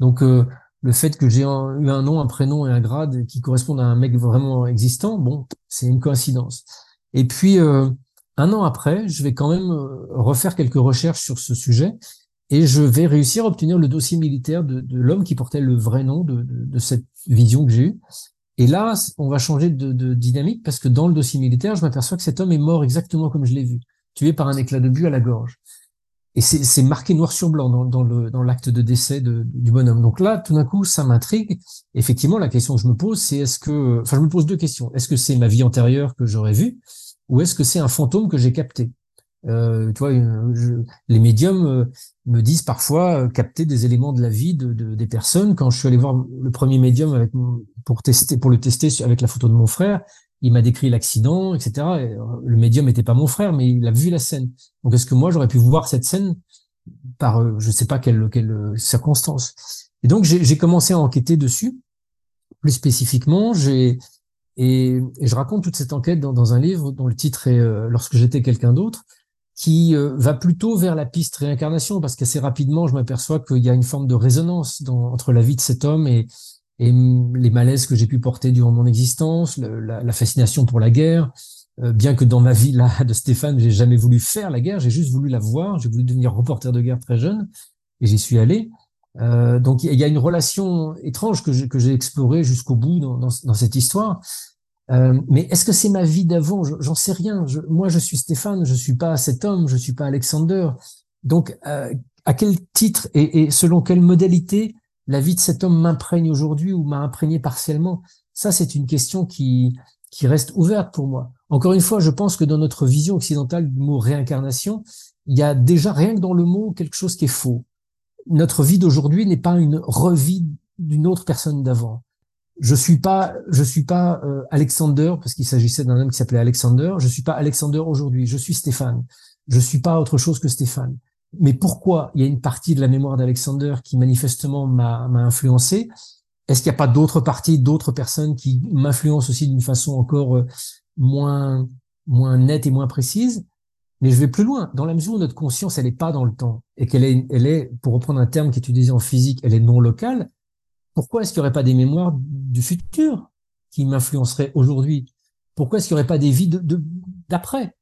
Donc, le fait que j'ai eu un nom, un prénom et un grade qui correspondent à un mec vraiment existant, bon, c'est une coïncidence. Et puis, un an après, je vais quand même refaire quelques recherches sur ce sujet et je vais réussir à obtenir le dossier militaire de, de l'homme qui portait le vrai nom de, de, de cette vision que j'ai eue. Et là, on va changer de, dynamique parce que dans le dossier militaire, je m'aperçois que cet homme est mort exactement comme je l'ai vu, tué par un éclat de but à la gorge. Et c'est marqué noir sur blanc dans, dans l'acte de décès du bonhomme. Donc là, tout d'un coup, ça m'intrigue. Effectivement, la question que je me pose, c'est est-ce que, enfin, je me pose deux questions. Est-ce que c'est ma vie antérieure que j'aurais vue, ou est-ce que c'est un fantôme que j'ai capté? Euh, tu vois, les médiums euh, me disent parfois euh, capter des éléments de la vie de, de, des personnes. Quand je suis allé voir le premier médium avec pour tester, pour le tester avec la photo de mon frère, il m'a décrit l'accident, etc. Et euh, le médium n'était pas mon frère, mais il a vu la scène. Donc, est-ce que moi j'aurais pu voir cette scène par, je sais pas quelle, quelle circonstance. Et donc, j'ai commencé à enquêter dessus. Plus spécifiquement, j'ai et, je raconte toute cette enquête dans, dans, un livre dont le titre est Lorsque j'étais quelqu'un d'autre qui euh, va plutôt vers la piste réincarnation, parce qu'assez rapidement, je m'aperçois qu'il y a une forme de résonance dans, entre la vie de cet homme et, et les malaises que j'ai pu porter durant mon existence, la, fascination pour la guerre, euh, bien que dans ma vie là de Stéphane, j'ai jamais voulu faire la guerre, j'ai juste voulu la voir, j'ai voulu devenir reporter de guerre très jeune, et j'y suis allé. Euh, donc il y a une relation étrange que j'ai explorée jusqu'au bout dans, cette histoire. Euh, mais est-ce que c'est ma vie d'avant? J'en sais rien. Moi, je suis Stéphane, je suis pas cet homme, je suis pas Alexander. Donc, à quel titre et, et, selon quelle modalité la vie de cet homme m'imprègne aujourd'hui ou m'a imprégné partiellement? Ça, c'est une question qui qui reste ouverte pour moi. Encore une fois, je pense que dans notre vision occidentale du mot réincarnation, il y a déjà rien que dans le mot quelque chose qui est faux. Notre vie d'aujourd'hui n'est pas une revie d'une autre personne d'avant je suis pas, je suis pas euh, Alexander parce qu'il s'agissait d'un homme qui s'appelait Alexander. Je suis pas Alexander aujourd'hui. Je suis Stéphane. Je suis pas autre chose que Stéphane. Mais pourquoi il y a une partie de la mémoire d'Alexander qui manifestement m'a influencé? Est-ce qu'il n'y a pas d'autres parties, d'autres personnes qui m'influencent aussi d'une façon encore euh, moins nette et moins précise? Mais je vais plus loin. Dans la mesure où notre conscience, n'est pas dans le temps et qu'elle est, elle est, pour reprendre un terme qui est utilisé en physique, elle est non locale pourquoi est-ce qu'il n'y aurait pas des mémoires du futur qui m'influenceraient aujourd'hui? Pourquoi est-ce qu'il n'y aurait pas des vies d'après?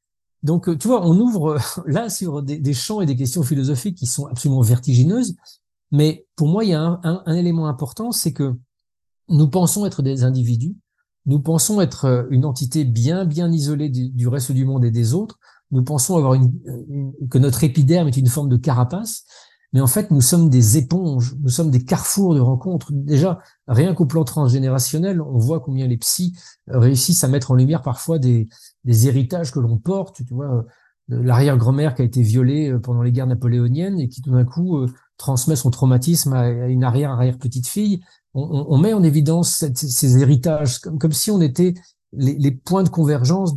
Donc, euh, tu vois, on ouvre là sur des, champs et des questions philosophiques qui sont absolument vertigineuses. Mais pour moi, il y a un, élément important, c'est que nous pensons être des individus, nous pensons être euh, une entité bien, bien isolée du, reste du monde et des autres. Nous pensons avoir une, que notre épiderme est une forme de carapace. Mais en fait, nous sommes des éponges, nous sommes des carrefours de rencontres. Déjà, rien qu'au plan transgénérationnel, on voit combien les psys euh, réussissent à mettre en lumière parfois des, des héritages que l'on porte. Tu vois, euh, l'arrière-grand-mère qui a été violée euh, pendant les guerres napoléoniennes et qui tout d'un coup transmet son traumatisme à une arrière-arrière-petite-fille. On, met en évidence ces héritages comme, si on était les, points de convergence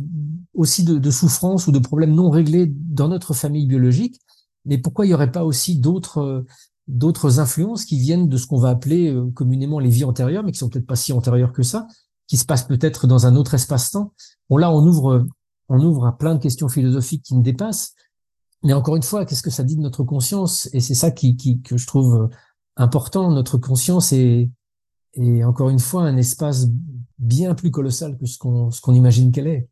aussi de, de souffrance ou de problèmes non réglés dans notre famille biologique mais pourquoi il n'y aurait pas aussi d'autres euh, d'autres influences qui viennent de ce qu'on va appeler euh, communément les vies antérieures, mais qui sont peut-être pas si antérieures que ça, qui se passent peut-être dans un autre espace-temps? Bon là, on ouvre on ouvre à plein de questions philosophiques qui me dépassent. Mais encore une fois, qu'est-ce que ça dit de notre conscience? Et c'est ça qui, qui, que je trouve euh, important. Notre conscience est, est encore une fois un espace bien plus colossal que ce qu'on ce qu'on imagine qu'elle est.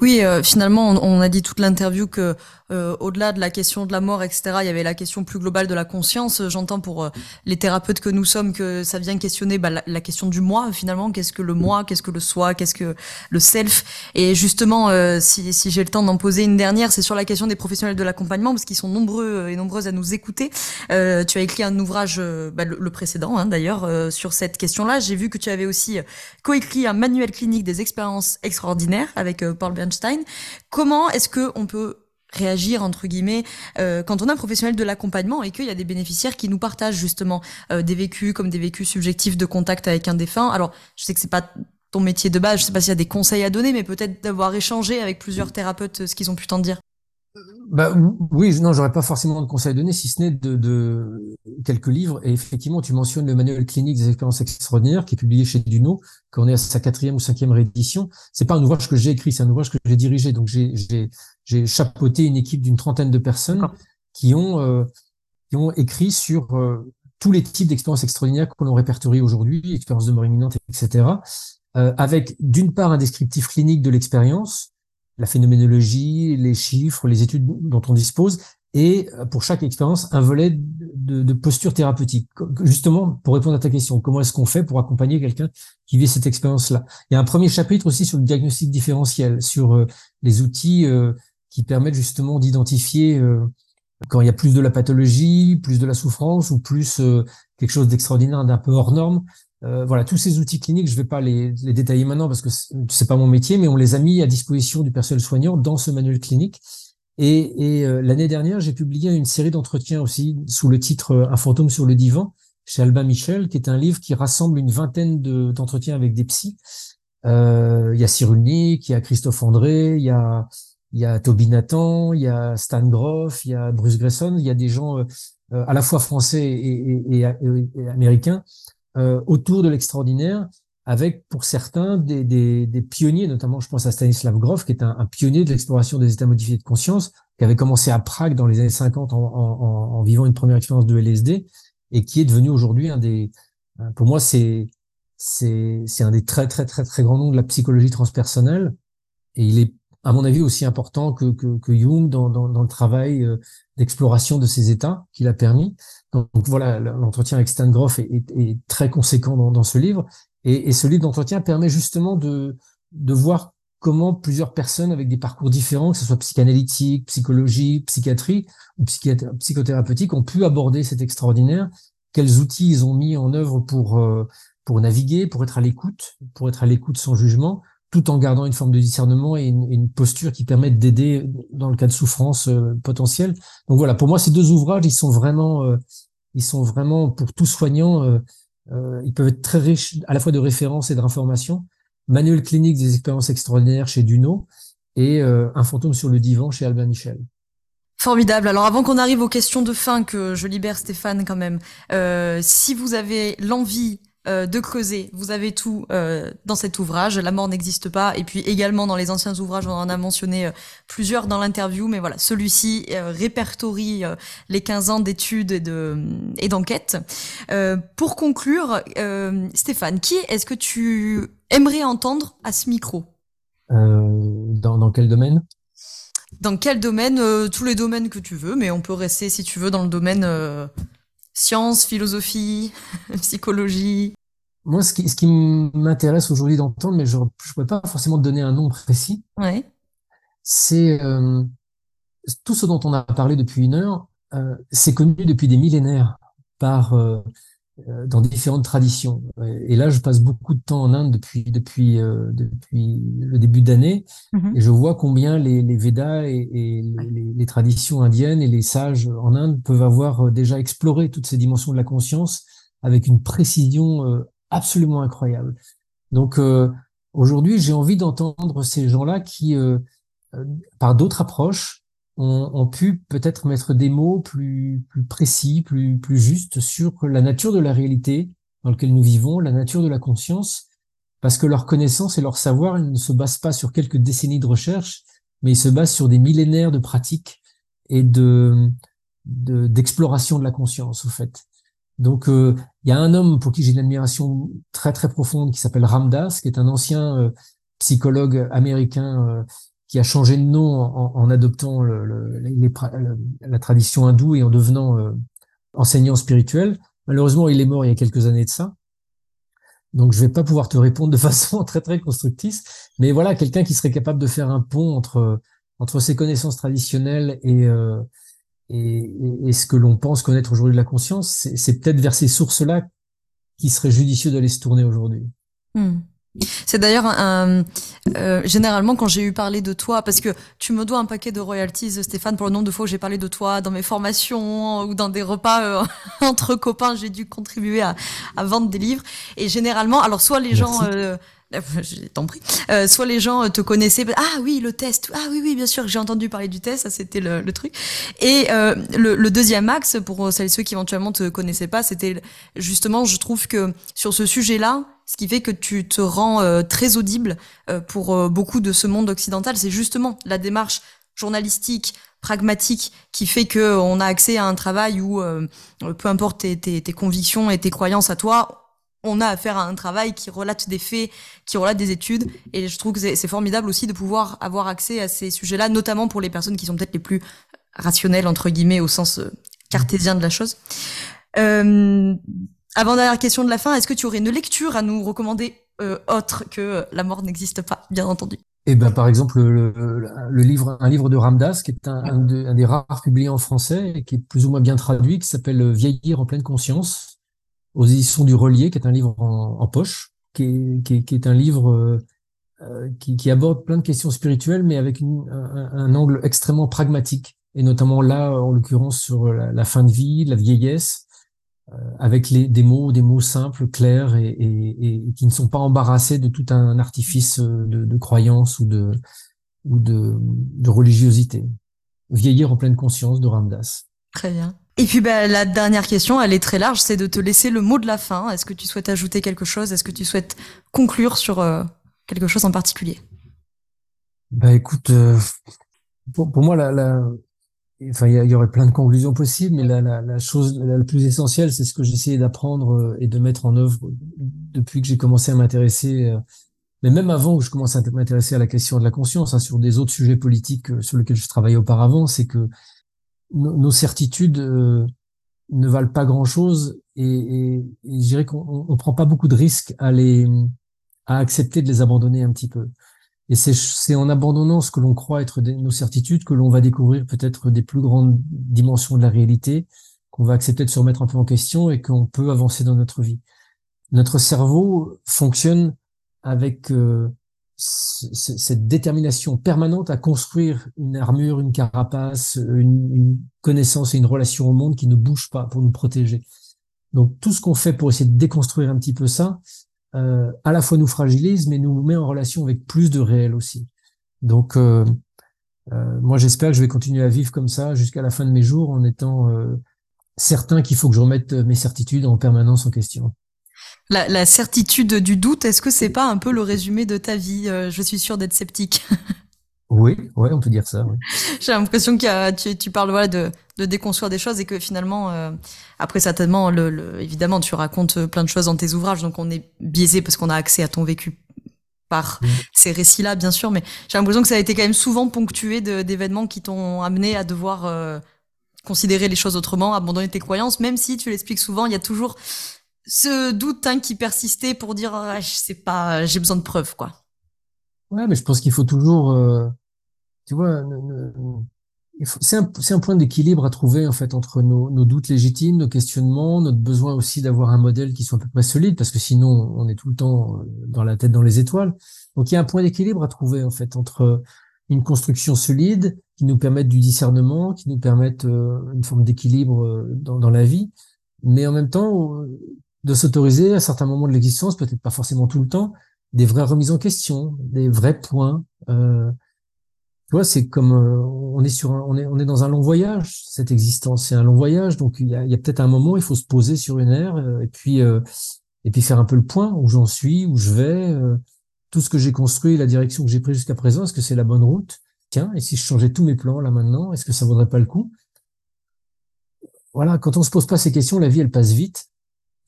Oui, euh, finalement, on, a dit toute l'interview que euh, au-delà de la question de la mort, etc., il y avait la question plus globale de la conscience. J'entends pour euh, les thérapeutes que nous sommes que ça vient questionner bah, la, question du moi, finalement. Qu'est-ce que le moi? Qu'est-ce que le soi? Qu'est-ce que le self? Et justement, si, si j'ai le temps d'en poser une dernière, c'est sur la question des professionnels de l'accompagnement, parce qu'ils sont nombreux et nombreuses à nous écouter. tu as écrit un ouvrage, bah, le, précédent hein, d'ailleurs, sur cette question-là. J'ai vu que tu avais aussi coécrit un manuel clinique des expériences extraordinaires avec Paul Bernstein. Comment est-ce que on peut réagir entre guillemets euh, quand on a un professionnel de l'accompagnement et qu'il y a des bénéficiaires qui nous partagent justement euh, des vécus comme des vécus subjectifs de contact avec un défunt. Alors je sais que c'est pas ton métier de base. Je sais pas s'il y a des conseils à donner, mais peut-être d'avoir échangé avec plusieurs thérapeutes ce qu'ils ont pu t'en dire. Bah, oui, non, j'aurais pas forcément de conseils à donner, si ce n'est de, de, quelques livres. Et effectivement, tu mentionnes le manuel clinique des expériences extraordinaires, qui est publié chez Duno, qu'on est à sa quatrième ou cinquième réédition. C'est pas un ouvrage que j'ai écrit, c'est un ouvrage que j'ai dirigé. Donc, j'ai, j'ai, chapeauté une équipe d'une trentaine de personnes qui ont, euh, qui ont écrit sur euh, tous les types d'expériences extraordinaires que l'on répertorie aujourd'hui, expériences de mort imminente, etc. Euh, avec d'une part un descriptif clinique de l'expérience, la phénoménologie, les chiffres, les études dont on dispose, et euh, pour chaque expérience, un volet de, de, posture thérapeutique. Justement, pour répondre à ta question, comment est-ce qu'on fait pour accompagner quelqu'un qui vit cette expérience-là? Il y a un premier chapitre aussi sur le diagnostic différentiel, sur euh, les outils euh, qui permettent justement d'identifier quand il y a plus de la pathologie, plus de la souffrance ou plus quelque chose d'extraordinaire, d'un peu hors norme. Euh, voilà, tous ces outils cliniques, je ne vais pas les, les, détailler maintenant parce que c'est pas mon métier, mais on les a mis à disposition du personnel soignant dans ce manuel clinique. Et, et euh, l'année dernière, j'ai publié une série d'entretiens aussi sous le titre euh, Un fantôme sur le divan chez Albin Michel, qui est un livre qui rassemble une vingtaine d'entretiens avec des psys. Euh, il y a Cyrulnik, il y a Christophe André, il y a il y a Toby Nathan, il y a Stan Groff, il y a Bruce Grayson, il y a des gens à la fois français et, et, américains euh, autour de l'extraordinaire, avec pour certains des, des, des, pionniers, notamment je pense à Stanislav Grof, qui est un, pionnier de l'exploration des états modifiés de conscience, qui avait commencé à Prague dans les années 50 en, en, en vivant une première expérience de LSD, et qui est devenu aujourd'hui un des, pour moi c'est c'est un des très très très très grands noms de la psychologie transpersonnelle, et il est à mon avis aussi important que que, que Jung dans, dans, dans le travail euh, d'exploration de ces états qu'il a permis. Donc, voilà, l'entretien avec Stan Groff est, est, très conséquent dans, dans ce livre. Et, et ce livre d'entretien permet justement de, de voir comment plusieurs personnes avec des parcours différents, que ce soit psychanalytique, psychologie, psychiatrie ou psychothérapeutique, ont pu aborder cet extraordinaire. Quels outils ils ont mis en œuvre pour euh, pour naviguer, pour être à l'écoute, pour être à l'écoute sans jugement, tout en gardant une forme de discernement et une, posture qui permettent d'aider dans le cas de souffrance euh, potentielle. Donc voilà, pour moi, ces deux ouvrages, ils sont vraiment, euh, ils sont vraiment pour tout soignant, euh, euh, ils peuvent être très riches à la fois de références et d'informations. Manuel clinique des expériences extraordinaires chez Duno et Un fantôme sur le divan chez Albin Michel. Formidable. Alors avant qu'on arrive aux questions de fin, que je libère Stéphane quand même, si vous avez l'envie euh, de creuser. Vous avez tout euh, dans cet ouvrage. La mort n'existe pas. Et puis également dans les anciens ouvrages, on en a mentionné euh, plusieurs dans l'interview. Mais voilà, celui-ci répertorie les 15 ans d'études et de et d'enquête. pour conclure, Stéphane, qui est-ce que tu aimerais entendre à ce micro? Dans, dans quel domaine? Dans quel domaine? Tous les domaines que tu veux, mais on peut rester si tu veux dans le domaine science, philosophie, psychologie Moi, ce qui, ce qui m'intéresse aujourd'hui d'entendre, mais je ne pourrais pas forcément te donner un nom précis, ouais. c'est euh, tout ce dont on a parlé depuis une heure, euh, c'est connu depuis des millénaires par euh, dans différentes traditions. Et là, je passe beaucoup de temps en Inde depuis depuis euh, depuis le début d'année, mm-hmm. et je vois combien les, les Védas et, et les, les, traditions indiennes et les sages en Inde peuvent avoir euh, déjà exploré toutes ces dimensions de la conscience avec une précision absolument incroyable. Donc aujourd'hui, j'ai envie d'entendre ces gens-là qui, par d'autres approches, ont, ont pu peut-être mettre des mots plus, plus précis, plus, plus justes sur la nature de la réalité dans laquelle nous vivons, la nature de la conscience, parce que leur connaissance et leur savoir ne se basent pas sur quelques décennies de recherche, mais ils se basent sur des millénaires de pratiques et de d'exploration de, la conscience, au fait. Donc, euh, il y a un homme pour qui j'ai une admiration très très profonde qui s'appelle Ramdas, qui est un ancien euh, psychologue américain euh, qui a changé de nom en, adoptant le, la tradition hindoue et en devenant euh, enseignant spirituel. Malheureusement, il est mort il y a quelques années de ça. Donc, je vais pas pouvoir te répondre de façon très très constructrice, mais voilà, quelqu'un qui serait capable de faire un pont entre entre ses connaissances traditionnelles et euh, et, et, ce que l'on pense connaître aujourd'hui de la conscience, c'est peut-être vers ces sources-là qu'il serait judicieux d'aller se tourner aujourd'hui. Hmm. C'est d'ailleurs un, euh, généralement quand j'ai eu parlé de toi, parce que tu me dois un paquet de royalties, Stéphane, pour le nombre de fois où j'ai parlé de toi dans mes formations ou dans des repas euh, entre copains, j'ai dû contribuer à, à, vendre des livres. Et généralement, alors soit les gens euh, t'en prie. Euh, soit les gens te connaissaient, ah oui, le test, ah oui, oui, bien sûr, j'ai entendu parler du test, ça c'était le, le, truc. Et euh, le, le, deuxième axe, pour celles et ceux qui éventuellement te connaissaient pas, c'était justement, je trouve que sur ce sujet-là, ce qui fait que tu te rends euh, très audible euh, pour euh, beaucoup de ce monde occidental, c'est justement la démarche journalistique, pragmatique, qui fait que on a accès à un travail où, peu importe tes, convictions et tes croyances à toi, on a affaire à un travail qui relate des faits, qui relate des études. Et je trouve que c'est formidable aussi de pouvoir avoir accès à ces sujets-là, notamment pour les personnes qui sont peut-être les plus rationnelles, entre guillemets, au sens cartésien de la chose. Avant dernière question de la fin, est-ce que tu aurais une lecture à nous recommander euh, autre que La mort n'existe pas, bien entendu? Eh ben, par exemple, le, livre, un livre de Ramdas, qui est un, un, des rares publiés en français et qui est plus ou moins bien traduit, qui s'appelle Vieillir en pleine conscience, aux éditions du Relier, qui est un livre en, poche, qui est, qui, qui est, un livre euh, euh, qui, qui, aborde plein de questions spirituelles, mais avec une, un, angle extrêmement pragmatique, et notamment là, en l'occurrence, sur la, fin de vie, la vieillesse, euh, avec les, des mots, des mots simples, clairs, et, et, et, qui ne sont pas embarrassés de tout un artifice de, de croyance ou de, ou de, de religiosité. Vieillir en pleine conscience de Ramdas. Très bien. Et puis bah, la dernière question, elle est très large, c'est de te laisser le mot de la fin. Est-ce que tu souhaites ajouter quelque chose? Est-ce que tu souhaites conclure sur euh, quelque chose en particulier? Bah écoute, euh, pour, pour, moi, la, la... enfin il y, aurait plein de conclusions possibles, mais la, chose la, plus essentielle, c'est ce que j'essayais d'apprendre euh, et de mettre en œuvre depuis que j'ai commencé à m'intéresser. mais même avant que je commence à m'intéresser à la question de la conscience, hein, sur des autres sujets politiques sur lesquels je travaillais auparavant, c'est que nos, certitudes euh, ne valent pas grand-chose et, et, et, je dirais qu'on on prend pas beaucoup de risques à les à accepter de les abandonner un petit peu. Et c'est en abandonnant ce que l'on croit être nos certitudes que l'on va découvrir peut-être des plus grandes dimensions de la réalité, qu'on va accepter de se remettre un peu en question et qu'on peut avancer dans notre vie. Notre cerveau fonctionne avec euh, cette détermination permanente à construire une armure, une carapace, une, une, connaissance et une relation au monde qui ne bouge pas pour nous protéger. Donc tout ce qu'on fait pour essayer de déconstruire un petit peu ça, euh, à la fois nous fragilise, mais nous met en relation avec plus de réel aussi. Donc euh, euh, moi j'espère que je vais continuer à vivre comme ça jusqu'à la fin de mes jours en étant euh, certain qu'il faut que je remette mes certitudes en permanence en question. La, la, certitude du doute, est-ce que c'est pas un peu le résumé de ta vie euh, Je suis sûre d'être sceptique? oui, ouais, on peut dire ça. Oui. J'ai l'impression que tu, tu, parles voilà, de, de, déconstruire des choses et que finalement, euh, après certainement, le, le, évidemment, tu racontes plein de choses dans tes ouvrages, donc on est biaisé parce qu'on a accès à ton vécu par ces récits-là, bien sûr, mais j'ai l'impression que ça a été quand même souvent ponctué d'événements qui t'ont amené à devoir euh, considérer les choses autrement, abandonner tes croyances, même si tu l'expliques souvent, il y a toujours ce doute hein, qui persistait pour dire ah, je sais pas, j'ai besoin de preuves quoi. Ouais, mais je pense qu'il faut toujours, euh, tu vois, c'est un, un, point d'équilibre à trouver en fait entre nos, nos, doutes légitimes, nos questionnements, notre besoin aussi d'avoir un modèle qui soit à peu près solide, parce que sinon on est tout le temps euh, dans la tête dans les étoiles. Donc il y a un point d'équilibre à trouver en fait entre une construction solide qui nous permette du discernement, qui nous permette euh, une forme d'équilibre dans, dans, la vie, mais en même temps de s'autoriser à certains moments de l'existence, peut-être pas forcément tout le temps, des vraies remises en question, des vrais points. Euh, tu vois, c'est comme euh, on est sur, un, on est, on est dans un long voyage. Cette existence, c'est un long voyage, donc il y a, y a peut-être un moment, il faut se poser sur une aire euh, et puis euh, et puis faire un peu le point où j'en suis, où je vais, euh, tout ce que j'ai construit, la direction que j'ai prise jusqu'à présent, est-ce que c'est la bonne route? Tiens, et si je changeais tous mes plans là maintenant, est-ce que ça vaudrait pas le coup? Voilà, quand on se pose pas ces questions, la vie elle passe vite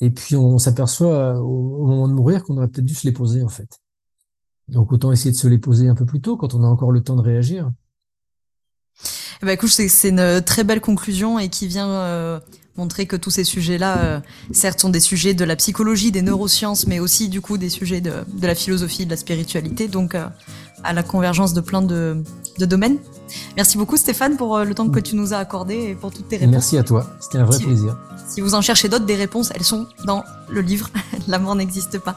et puis on s'aperçoit euh, au, moment de mourir qu'on aurait peut-être dû se les poser en fait. Donc autant essayer de se les poser un peu plus tôt quand on a encore le temps de réagir. Bah écoute, c'est une très belle conclusion et qui vient euh, montrer que tous ces sujets-là, euh, certes, sont des sujets de la psychologie, des neurosciences, mais aussi du coup des sujets de, de la philosophie, de la spiritualité, donc euh, à la convergence de plein de, de, domaines. Merci beaucoup Stéphane pour le temps que tu nous as accordé et pour toutes tes réponses. Merci à toi, c'était un vrai plaisir. Si vous en cherchez d'autres, des réponses, elles sont dans le livre. La mort n'existe pas.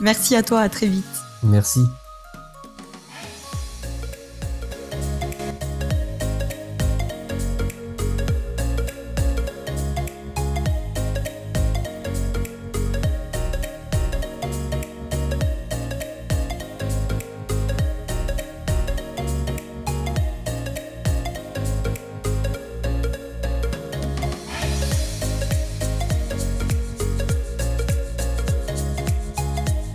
Merci à toi, à très vite. Merci.